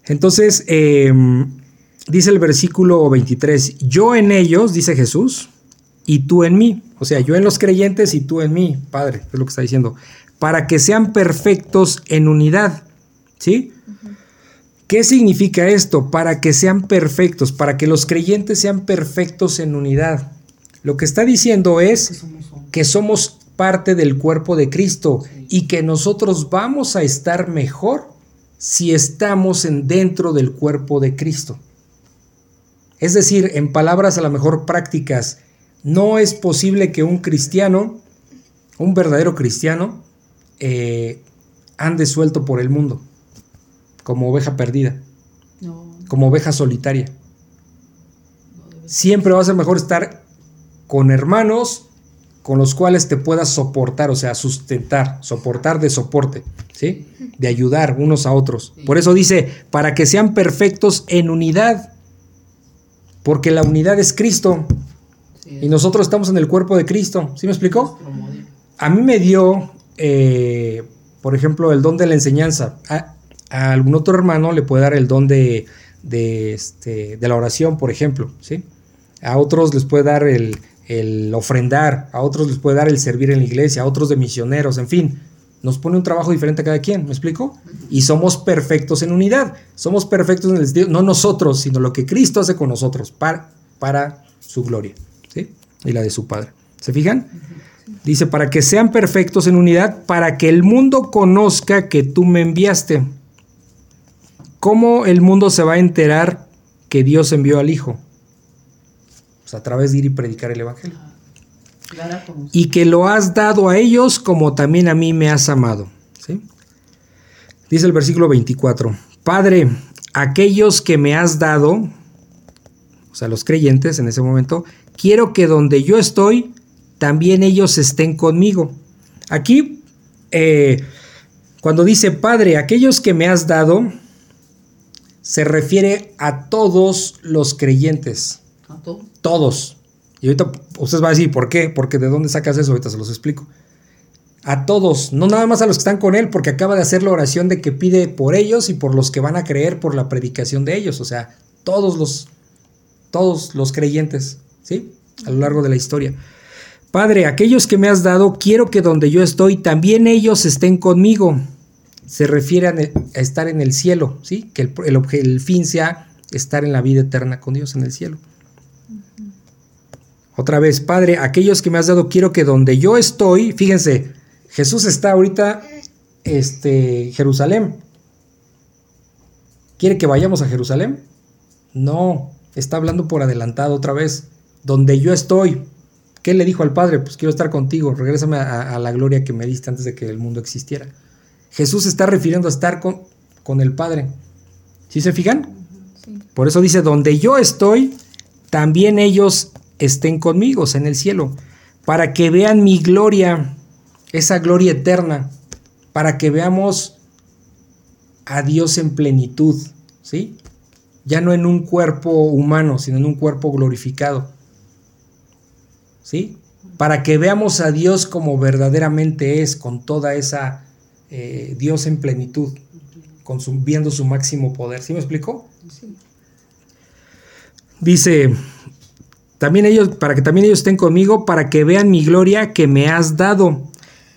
Entonces, eh, dice el versículo 23, yo en ellos, dice Jesús, y tú en mí. O sea, yo en los creyentes y tú en mí, Padre, es lo que está diciendo. Para que sean perfectos en unidad. ¿Sí? ¿Qué significa esto? Para que sean perfectos, para que los creyentes sean perfectos en unidad. Lo que está diciendo es que somos parte del cuerpo de Cristo y que nosotros vamos a estar mejor si estamos en dentro del cuerpo de Cristo. Es decir, en palabras a lo mejor prácticas, no es posible que un cristiano, un verdadero cristiano, eh, ande suelto por el mundo, como oveja perdida, No, como oveja solitaria. no. Siempre va a ser mejor estar con hermanos con los cuales te puedas soportar, o sea, sustentar, soportar de soporte, ¿sí? De ayudar unos a otros. Por eso dice, para que sean perfectos en unidad, porque la unidad es Cristo y nosotros estamos en el cuerpo de Cristo. ¿Sí me explicó? A mí me dio, eh, por ejemplo, el don de la enseñanza. A, a algún otro hermano le puede dar el don de, de, este, la oración, por ejemplo. ¿sí? A otros les puede dar el, el ofrendar, a otros les puede dar el servir en la iglesia, a otros de misioneros, en fin. Nos pone un trabajo diferente a cada quien, ¿me explico? Y somos perfectos en unidad. Somos perfectos en el sentido, no nosotros, sino lo que Cristo hace con nosotros para, para su gloria, ¿sí? Y la de su Padre. ¿Se fijan? Dice, para que sean perfectos en unidad, para que el mundo conozca que tú me enviaste. ¿Cómo el mundo se va a enterar que Dios envió al Hijo? Pues a través de ir y predicar el Evangelio. Y que lo has dado a ellos como también a mí me has amado. ¿Sí? Dice el versículo 24, Padre, aquellos que me has dado, o sea, los creyentes en ese momento, quiero que donde yo estoy, también ellos estén conmigo. Aquí, eh, cuando dice, Padre, aquellos que me has dado, se refiere a todos los creyentes. ¿A todo? Todos. Y ahorita ustedes van a decir, ¿por qué? Porque de dónde sacas eso, ahorita se los explico. A todos, no nada más a los que están con él, porque acaba de hacer la oración de que pide por ellos y por los que van a creer por la predicación de ellos. O sea, todos los, todos los creyentes, ¿sí? A lo largo de la historia. Padre, aquellos que me has dado, quiero que donde yo estoy, también ellos estén conmigo. Se refiere a, estar en el cielo, ¿sí? Que el, el fin sea estar en la vida eterna con Dios en el cielo. Otra vez, Padre, aquellos que me has dado, quiero que donde yo estoy, fíjense, Jesús está ahorita este, Jerusalén. ¿Quiere que vayamos a Jerusalén? No, está hablando por adelantado otra vez. Donde yo estoy. ¿Qué le dijo al Padre? Pues quiero estar contigo, regrésame a, a la gloria que me diste antes de que el mundo existiera. Jesús se está refiriendo a estar con, con el Padre. ¿Sí se fijan? Sí. Por eso dice, donde yo estoy, también ellos estén conmigo o sea, en el cielo, para que vean mi gloria, esa gloria eterna, para que veamos a Dios en plenitud, ¿sí? Ya no en un cuerpo humano, sino en un cuerpo glorificado, ¿sí? Para que veamos a Dios como verdaderamente es, con toda esa eh, Dios en plenitud, con su- viendo su máximo poder, ¿sí me explicó? Sí. Dice, también ellos, para que también ellos estén conmigo, para que vean mi gloria que me has dado,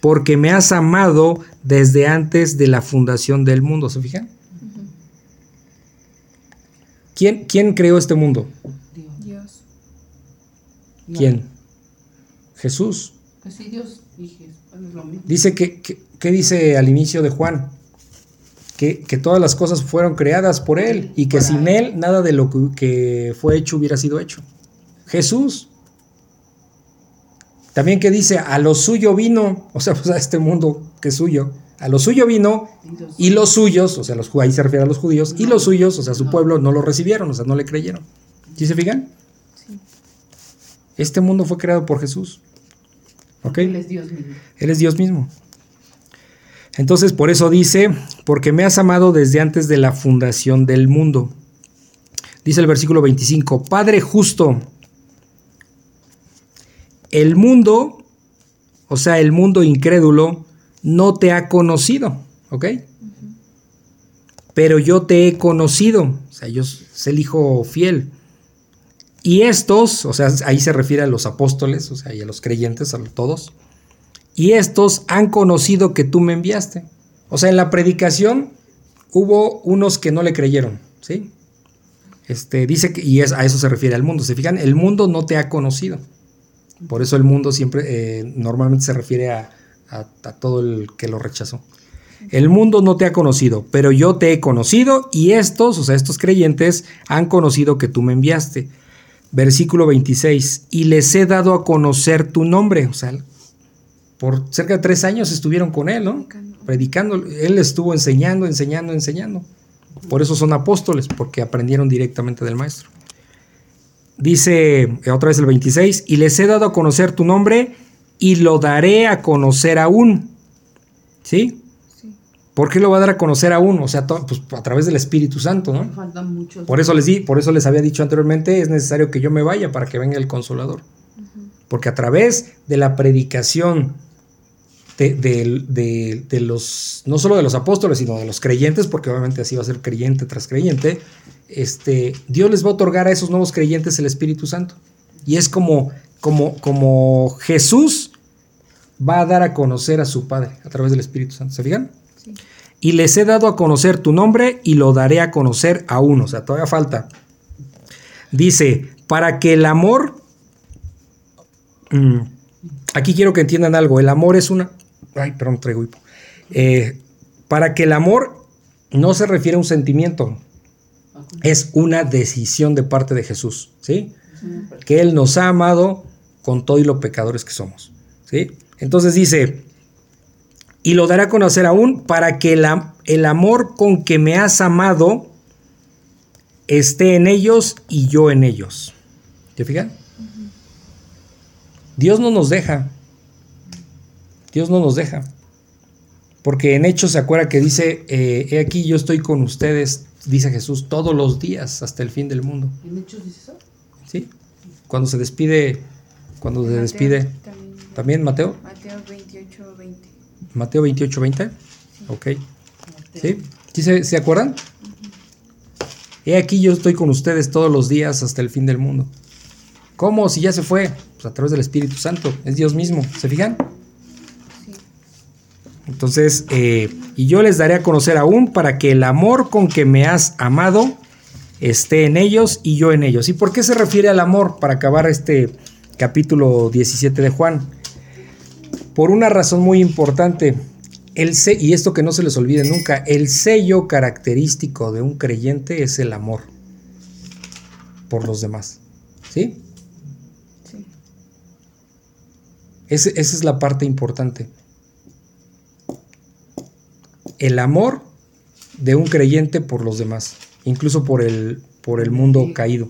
porque me has amado desde antes de la fundación del mundo. ¿Se fijan? ¿Quién, quién creó este mundo? Dios. Dios. ¿Quién? Jesús. Pues sí, Dios dije, es lo mismo. Dice que, que- ¿qué dice al inicio de Juan? Que, que todas las cosas fueron creadas por Él y que sin él. Él nada de lo que, que fue hecho hubiera sido hecho. Jesús. También que dice, a lo suyo vino, o sea, pues a este mundo que es suyo, a lo suyo vino Y los suyos, o sea, los, ahí se refiere a los judíos, y los suyos, o sea, su No. pueblo, no lo recibieron, o sea, no le creyeron. ¿Sí se fijan? Sí. Este mundo fue creado por Jesús. ¿Ok? Él es Dios mismo. Él es Dios mismo. Entonces, por eso dice, porque me has amado desde antes de la fundación del mundo. Dice el versículo 25, Padre justo, el mundo, o sea, el mundo incrédulo, no te ha conocido, ¿ok? Pero yo te he conocido, o sea, yo soy el Hijo fiel. Y estos, o sea, ahí se refiere a los apóstoles, o sea, y a los creyentes, a todos. Y estos han conocido que tú me enviaste. O sea, en la predicación hubo unos que no le creyeron, ¿sí? Este, dice que, y es, a eso se refiere al mundo. ¿Se fijan? El mundo no te ha conocido. Por eso el mundo siempre, eh, normalmente se refiere a, a- todo el que lo rechazó. El mundo no te ha conocido, pero yo te he conocido y estos, o sea, estos creyentes, han conocido que tú me enviaste. Versículo 26, y les he dado a conocer tu nombre, o sea, por cerca de tres años estuvieron con él, ¿no? Predicando. Predicando, él estuvo enseñando, enseñando, enseñando. Por eso son apóstoles, porque aprendieron directamente del maestro. Dice eh, otra vez el 26, y les he dado a conocer tu nombre y lo daré a conocer aún. ¿Sí? Sí. ¿Por qué lo va a dar a conocer aún? O sea, pues, a través del Espíritu Santo, ¿no? Faltan muchos. Por eso les di, por eso les había dicho anteriormente, es necesario que yo me vaya para que venga el consolador. Porque a través de la predicación de, de- de- de los, no solo de los apóstoles, sino de los creyentes, porque obviamente así va a ser creyente tras creyente, este, Dios les va a otorgar a esos nuevos creyentes el Espíritu Santo. Y es como, como, como Jesús va a dar a conocer a su Padre a través del Espíritu Santo. ¿Se fijan? Sí. y les he dado a conocer tu nombre y lo daré a conocer a uno. O sea, todavía falta. Dice, para que el amor... Mm, aquí quiero que entiendan algo. El amor es una... Ay, perdón, traigo hipo. Eh, para que el amor no se refiere a un sentimiento, es una decisión de parte de Jesús, ¿sí? Que Él nos ha amado con todo y los pecadores que somos, ¿sí? Entonces dice, y lo dará a conocer aún para que el, el amor con que me has amado esté en ellos y yo en ellos. ¿Te fijan? Dios no nos deja. Dios no nos deja. Porque en Hechos se acuerda que dice, eh, he aquí yo estoy con ustedes, dice Jesús, todos los días hasta el fin del mundo. ¿En Hechos dice eso? ¿Sí? Cuando se despide, cuando se despide, También, ¿también Mateo? Mateo 28, 20. Mateo 28, 20. Ok. ¿Sí? ¿Sí se, se acuerdan? He aquí yo estoy con ustedes todos los días hasta el fin del mundo. ¿Cómo? Si ya se fue. Pues a través del Espíritu Santo. Es Dios mismo. ¿Se fijan? Entonces, eh, y yo les daré a conocer aún para que el amor con que me has amado esté en ellos y yo en ellos. ¿Y por qué se refiere al amor? Para acabar este capítulo 17 de Juan. Por una razón muy importante. El se- y esto que no se les olvide nunca, el sello característico de un creyente es el amor por los demás. ¿Sí? Sí. Ese- esa es la parte importante. El amor de un creyente por los demás, incluso por el, por el mundo caído.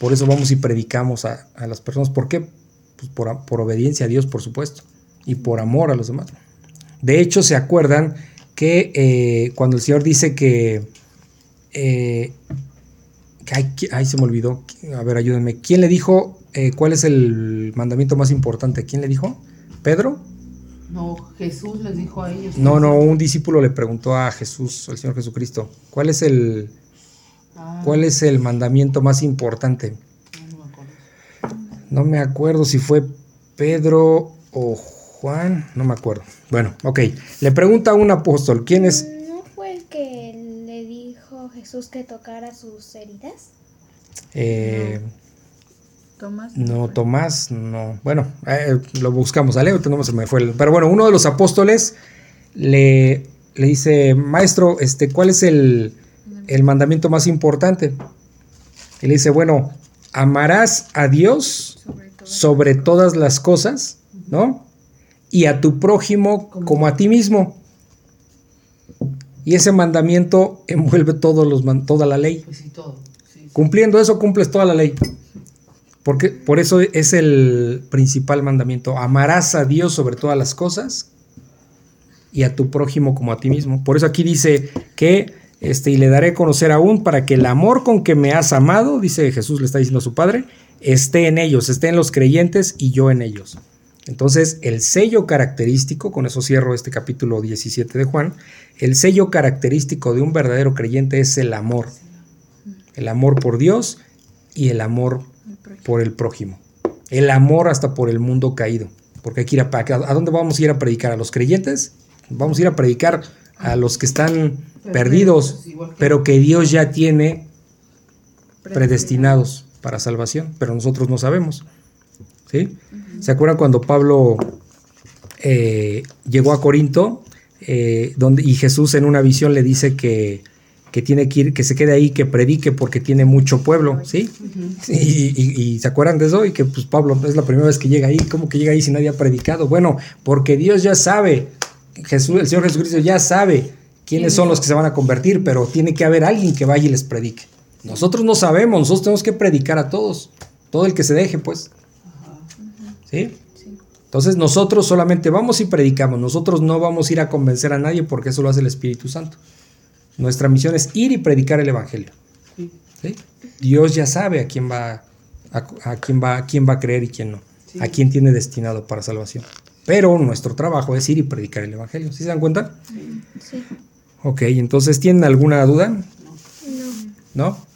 Por eso vamos y predicamos a, a las personas. ¿Por qué? Pues por, por obediencia a Dios, por supuesto, y por amor a los demás. De hecho, se acuerdan que eh, cuando el Señor dice que... eh, que ay, qui- ay, se me olvidó. A ver, ayúdenme. ¿Quién le dijo eh, cuál es el mandamiento más importante? ¿Quién le dijo? ¿Pedro? No, Jesús les dijo a ellos. No, no, un discípulo le preguntó a Jesús, al Señor Jesucristo, ¿cuál es el, Ah, cuál es el mandamiento más importante? no me acuerdo. No me acuerdo si fue Pedro o Juan, no me acuerdo. Bueno, ok. Le pregunta a un apóstol, ¿quién es? ¿No fue el que le dijo Jesús que tocara sus heridas? Eh, Tomás. no, Tomás, no. Bueno, eh, lo buscamos, ¿vale? Ahorita no se me fue. el- Pero bueno, uno de los apóstoles le, le dice, maestro, este, ¿cuál es el, el mandamiento más importante? Y le dice, bueno, amarás a Dios Sobre todo. sobre todas las cosas, ¿no? Y a tu prójimo como a ti mismo. Y ese mandamiento envuelve todos los, man- toda la ley. Pues sí, todo. Sí, sí. Cumpliendo eso, cumples toda la ley. Porque, por eso es el principal mandamiento. Amarás a Dios sobre todas las cosas y a tu prójimo como a ti mismo. Por eso aquí dice que, este, y le daré a conocer aún para que el amor con que me has amado, dice Jesús, le está diciendo a su Padre, esté en ellos, esté en los creyentes y yo en ellos. Entonces, el sello característico, con eso cierro este capítulo 17 de Juan, el sello característico de un verdadero creyente es el amor. El amor por Dios y el amor. Por el prójimo. El amor hasta por el mundo caído. Porque hay que ir a, ¿a dónde vamos a ir a predicar? ¿A los creyentes? Vamos a ir a predicar a los que están perdidos, pues, pero que Dios ya tiene predestinados para salvación, pero nosotros no sabemos. ¿Sí? ¿Se acuerdan cuando Pablo eh, llegó a Corinto eh, donde, y Jesús en una visión le dice que, que tiene que ir, que se quede ahí, que predique porque tiene mucho pueblo, ¿sí? Y, y- y se acuerdan de eso y que pues Pablo es la primera vez que llega ahí, ¿cómo que llega ahí si nadie ha predicado? Bueno, porque Dios ya sabe, Jesús, el Señor Jesucristo ya sabe quiénes son los que se van a convertir, pero tiene que haber alguien que vaya y les predique. Nosotros no sabemos, nosotros tenemos que predicar a todos, todo el que se deje, pues. ¿Sí? Sí. Entonces nosotros solamente vamos y predicamos, nosotros no vamos a ir a convencer a nadie porque eso lo hace el Espíritu Santo. Nuestra misión es ir y predicar el Evangelio. Sí. ¿sí? Dios ya sabe a quién va a, a quién va a quién va a creer y quién no, Sí. a quién tiene destinado para salvación. Pero nuestro trabajo es ir y predicar el Evangelio. ¿Sí se dan cuenta? Sí. Ok, entonces ¿tienen alguna duda? No. ¿No?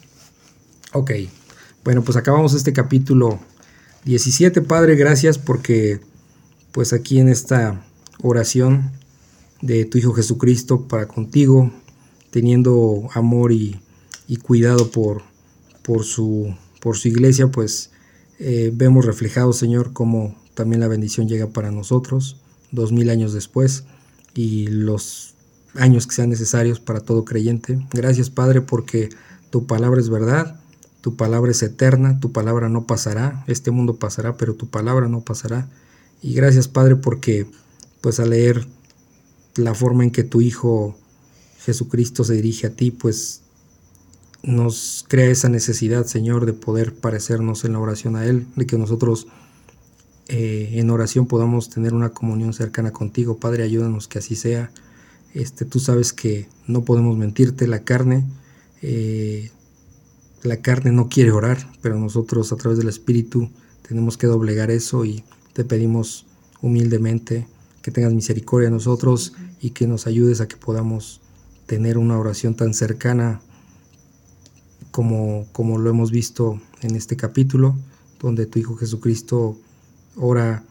Ok. Bueno, pues acabamos este capítulo 17. Padre, gracias porque pues aquí en esta oración de tu Hijo Jesucristo para contigo, teniendo amor y, cuidado por, por, su, por su iglesia, pues eh, vemos reflejado, Señor, cómo también la bendición llega para nosotros dos mil años después y los años que sean necesarios para todo creyente. Gracias, Padre, porque tu palabra es verdad, tu palabra es eterna, tu palabra no pasará, este mundo pasará, pero tu palabra no pasará. Y gracias, Padre, porque pues al leer la forma en que tu Hijo Jesucristo se dirige a ti, pues nos crea esa necesidad, Señor, de poder parecernos en la oración a Él, de que nosotros eh, en oración podamos tener una comunión cercana contigo. Padre, ayúdanos que así sea. Este, tú sabes que no podemos mentirte, la carne, eh, la carne no quiere orar, pero nosotros a través del Espíritu tenemos que doblegar eso y te pedimos humildemente que tengas misericordia de nosotros y que nos ayudes a que podamos tener una oración tan cercana como, como lo hemos visto en este capítulo, donde tu Hijo Jesucristo ora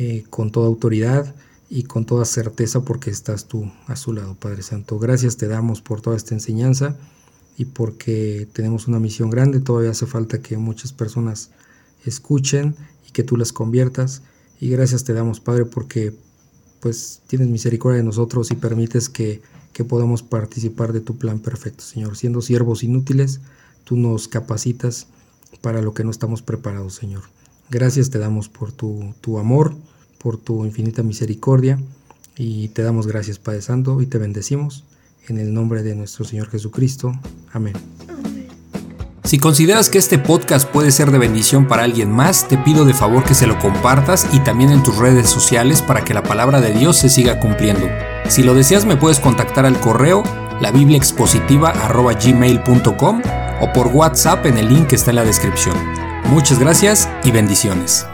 eh, con toda autoridad y con toda certeza porque estás tú a su lado, Padre Santo. Gracias te damos por toda esta enseñanza y porque tenemos una misión grande. Todavía hace falta que muchas personas escuchen y que tú las conviertas. Y gracias te damos, Padre, porque pues tienes misericordia de nosotros y permites que, que podamos participar de tu plan perfecto, Señor. Siendo siervos inútiles, tú nos capacitas para lo que no estamos preparados, Señor. Gracias te damos por tu, tu amor, por tu infinita misericordia y te damos gracias, Padre Santo, y te bendecimos en el nombre de nuestro Señor Jesucristo. Amén. Si consideras que este podcast puede ser de bendición para alguien más, te pido de favor que se lo compartas y también en tus redes sociales para que la palabra de Dios se siga cumpliendo. Si lo deseas me puedes contactar al correo labibliaexpositiva.gmail.com o por WhatsApp en el link que está en la descripción. Muchas gracias y bendiciones.